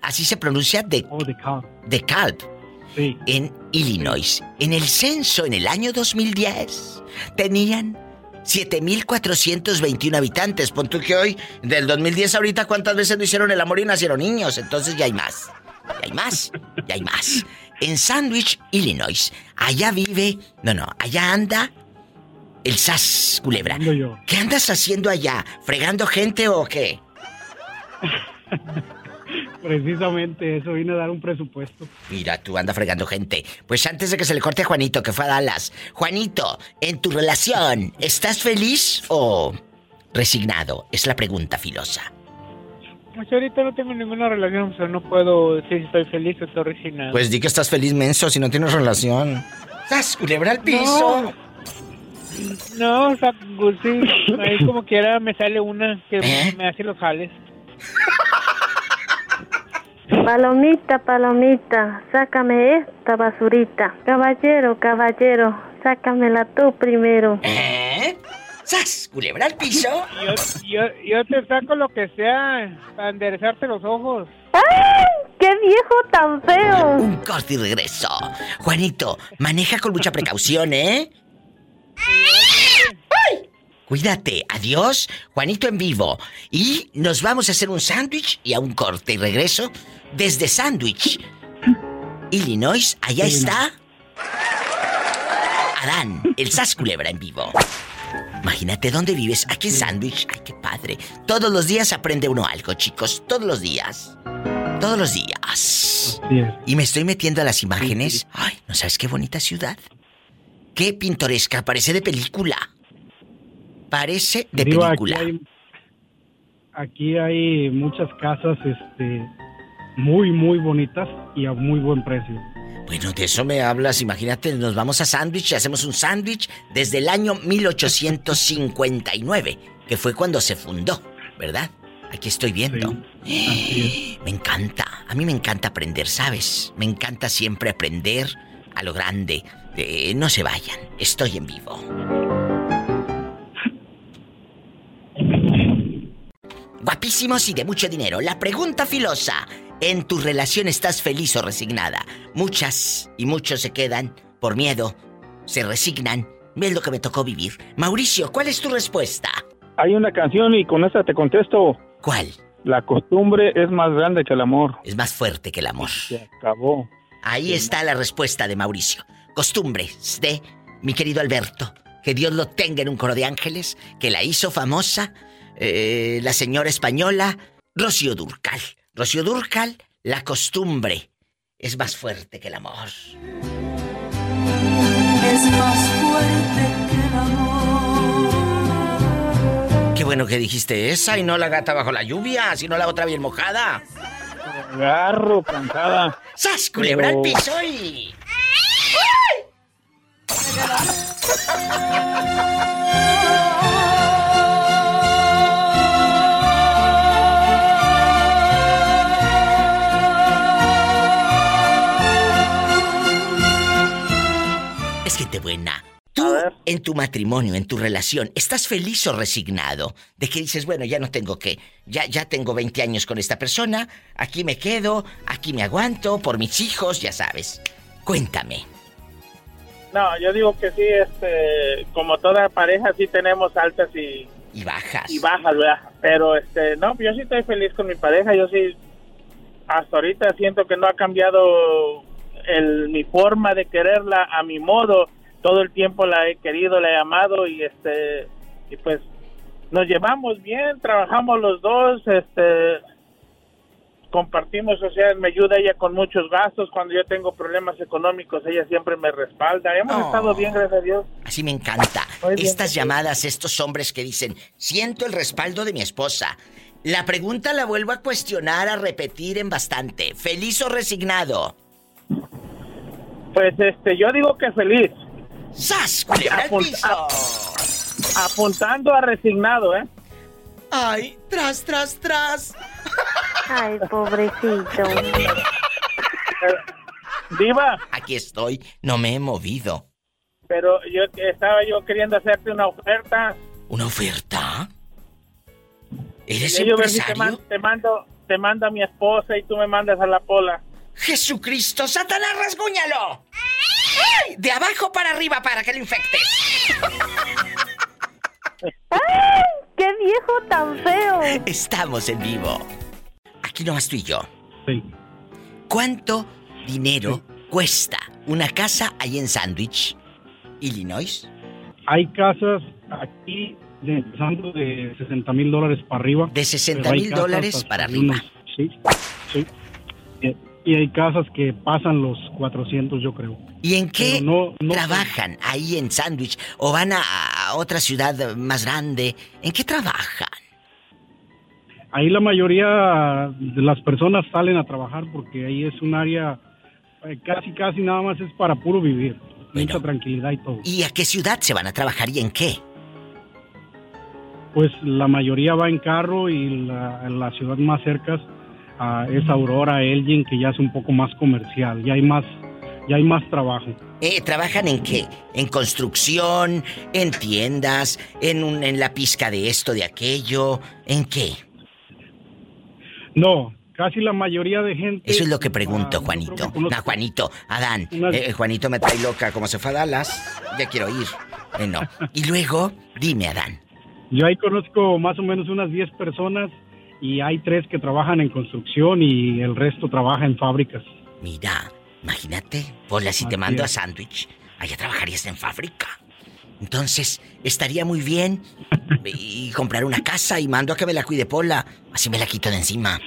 Así se pronuncia, de... Oh, de Calp. De Calp. Sí. En Illinois. En el censo, en el año 2010, tenían 7.421 habitantes. Pon tú que hoy, del 2010 ahorita, ¿cuántas veces no hicieron el amor y nacieron niños? Entonces ya hay más. Ya hay más. Ya hay más. En Sandwich, Illinois. Allá vive... No, no, allá anda... El Sas Culebra. ¿Qué andas haciendo allá? ¿Fregando gente o qué? Precisamente eso vine a dar un presupuesto. Mira, tú anda fregando gente. Pues antes de que se le corte a Juanito, que fue a Dallas. Juanito, en tu relación, ¿estás feliz o resignado? Es la pregunta filosa. Pues ahorita no tengo ninguna relación, o sea, no puedo decir si estoy feliz o estoy resignado. Pues di que estás feliz, menso, si no tienes relación. ¡Sas, culebra al piso! No, o sea, pues sí, ahí como quiera me sale una que ¿Eh? me hace los jales. Palomita, palomita, sácame esta basurita. Caballero, caballero, sácamela tú primero. ¿Eh? ¡Sas, culebra al piso! Yo, yo, yo te saco lo que sea para enderezarte los ojos. ¡Ay! ¡Qué viejo tan feo! Un corte y regreso. Juanito, maneja con mucha precaución, ¿eh? Cuídate, adiós, Juanito en vivo. Y nos vamos a hacer un sándwich y a un corte y regreso desde Sándwich. Illinois, allá está. Adán, el Sas Culebra en vivo. Imagínate dónde vives, aquí en Sándwich. Ay, qué padre. Todos los días aprende uno algo, chicos. Todos los días. Todos los días. Y me estoy metiendo a las imágenes. Ay, ¿no sabes qué bonita ciudad? Qué pintoresca, parece de película. Parece de Digo, película. Aquí hay, aquí hay muchas casas este, muy, muy bonitas y a muy buen precio. Bueno, de eso me hablas. Imagínate, nos vamos a sándwich y hacemos un sándwich desde el año 1859, que fue cuando se fundó, ¿verdad? Aquí estoy viendo. Me encanta. A mí me encanta aprender, ¿sabes? Me encanta siempre aprender a lo grande. Eh, no se vayan. Estoy en vivo. Guapísimos y de mucho dinero. La pregunta filosa. ¿En tu relación estás feliz o resignada? Muchas y muchos se quedan por miedo. Se resignan. Ves lo que me tocó vivir. Mauricio, ¿cuál es tu respuesta? Hay una canción y con esta te contesto. ¿Cuál? La costumbre es más grande que el amor. Es más fuerte que el amor. Se acabó. Ahí está la respuesta de Mauricio. Costumbres de mi querido Alberto. Que Dios lo tenga en un coro de ángeles. Que la hizo famosa eh, la señora española Rocío Durcal. Rocío Durcal, la costumbre es más fuerte que el amor. Es más fuerte que el amor. Qué bueno que dijiste esa y no la gata bajo la lluvia, sino la otra bien mojada. Agarro, cansada. ¡Sas, culebra al piso y... Es gente buena. Tú, en tu matrimonio, en tu relación, ¿estás feliz o resignado? De que dices, bueno, ya no tengo que, ya, ya tengo 20 años con esta persona, aquí me quedo, aquí me aguanto, por mis hijos, ya sabes. Cuéntame. No, yo digo que sí, este, como toda pareja sí tenemos altas y, y bajas. Y bajas, ¿verdad? Pero este, no, yo sí estoy feliz con mi pareja, yo sí hasta ahorita siento que no ha cambiado el, mi forma de quererla a mi modo. Todo el tiempo la he querido, la he amado y este y pues nos llevamos bien, trabajamos los dos, este compartimos, o sea, me ayuda ella con muchos gastos cuando yo tengo problemas económicos, ella siempre me respalda. Hemos Oh. estado bien, gracias a Dios. Así me encanta. Muy bien. Estas llamadas, estos hombres que dicen, siento el respaldo de mi esposa. La pregunta la vuelvo a cuestionar, a repetir en bastante. ¿Feliz o resignado? Pues este, yo digo que feliz. ¡Sas! apuntando a resignado, ¿eh? ¡Ay! ¡Tras, tras, tras! Ay, pobrecito. Diva. Aquí estoy, no me he movido. Pero yo estaba yo queriendo hacerte una oferta. ¿Una oferta? ¿Eres Y empresario? man- te mando, te mando a mi esposa y tú me mandas a la pola. ¡Jesucristo! ¡Satanás, rasguñalo! ¡Ay! De abajo para arriba para que lo infectes. ¡Ay! ¡Qué viejo tan feo! Estamos en vivo. Aquí nomás tú y yo. ¿Cuánto dinero cuesta una casa ahí en Sandwich, Illinois? Hay casas aquí de, empezando de 60 mil dólares para arriba. De 60 pero hay mil dólares para arriba. unos- sí, sí. Eh, Y hay casas que pasan los 400, yo creo. ¿Y en qué Pero no- no- trabajan ahí en Sandwich? ¿O van a, a otra ciudad más grande, ¿en qué trabajan? Ahí la mayoría de las personas salen a trabajar porque ahí es un área eh, casi, casi nada más es para puro vivir. Mucha tranquilidad y todo. ¿Y a qué ciudad se van a trabajar y en qué? Pues la mayoría va en carro y la, la ciudad más cerca ah, es Aurora, Elgin, que ya es un poco más comercial. Ya hay más, ya hay más trabajo. Eh, ¿Trabajan en qué? ¿En construcción? ¿En tiendas? ¿En, un, ¿En la pizca de esto, de aquello? ¿En qué? No, casi la mayoría de gente. Eso es lo que pregunto, Juanito. No, Juanito, Adán. eh, Juanito me trae loca como se fue a Dallas. Ya quiero ir. Eh, no. Y luego, dime, Adán. Yo ahí conozco más o menos unas 10 personas y hay tres que trabajan en construcción y el resto trabaja en fábricas. Mira, imagínate, Pola, si te mando a sándwich, allá trabajarías en fábrica. Entonces, estaría muy bien y comprar una casa y mando a que me la cuide Pola. Así me la quito de encima.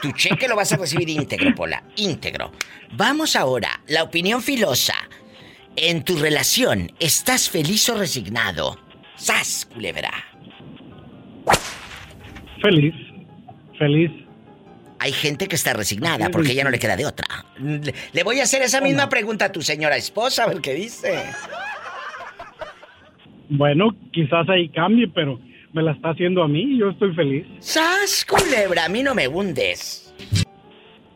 Tu cheque lo vas a recibir íntegro, Pola. Íntegro. Vamos ahora, la opinión filosa. En tu relación, ¿estás feliz o resignado? ¡Sas, culebra! Feliz, feliz. Hay gente que está resignada porque ya no le queda de otra. Le, voy a hacer esa misma pregunta a tu señora esposa, a ver qué dice. Bueno, quizás ahí cambie, pero me la está haciendo a mí y yo estoy feliz. ¡Sas, culebra! A mí no me hundes.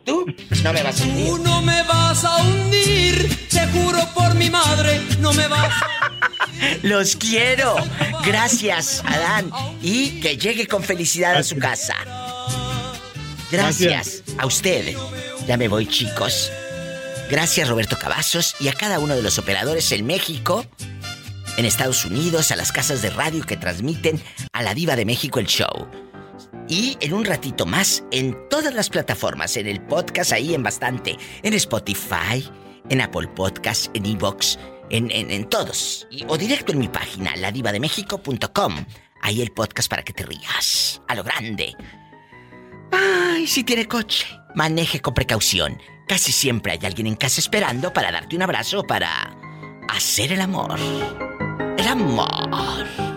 Tú no me vas a hundir. Tú no me vas a hundir, te juro por mi madre, no me vas Los quiero. Gracias, Adán. Y que llegue con felicidad a su casa. Gracias a usted. Ya me voy, chicos. Gracias, Roberto Cavazos, y a cada uno de los operadores en México, en Estados Unidos, a las casas de radio que transmiten a la Diva de México el show. Y en un ratito más, en todas las plataformas, en el podcast ahí en bastante, en Spotify, en Apple Podcast, en Evox, en, todos. O directo en mi página, ladivademexico.com. Ahí el podcast para que te rías. A lo grande. Ay, si tiene coche, maneje con precaución. Casi siempre hay alguien en casa esperando para darte un abrazo o para hacer el amor. El amor.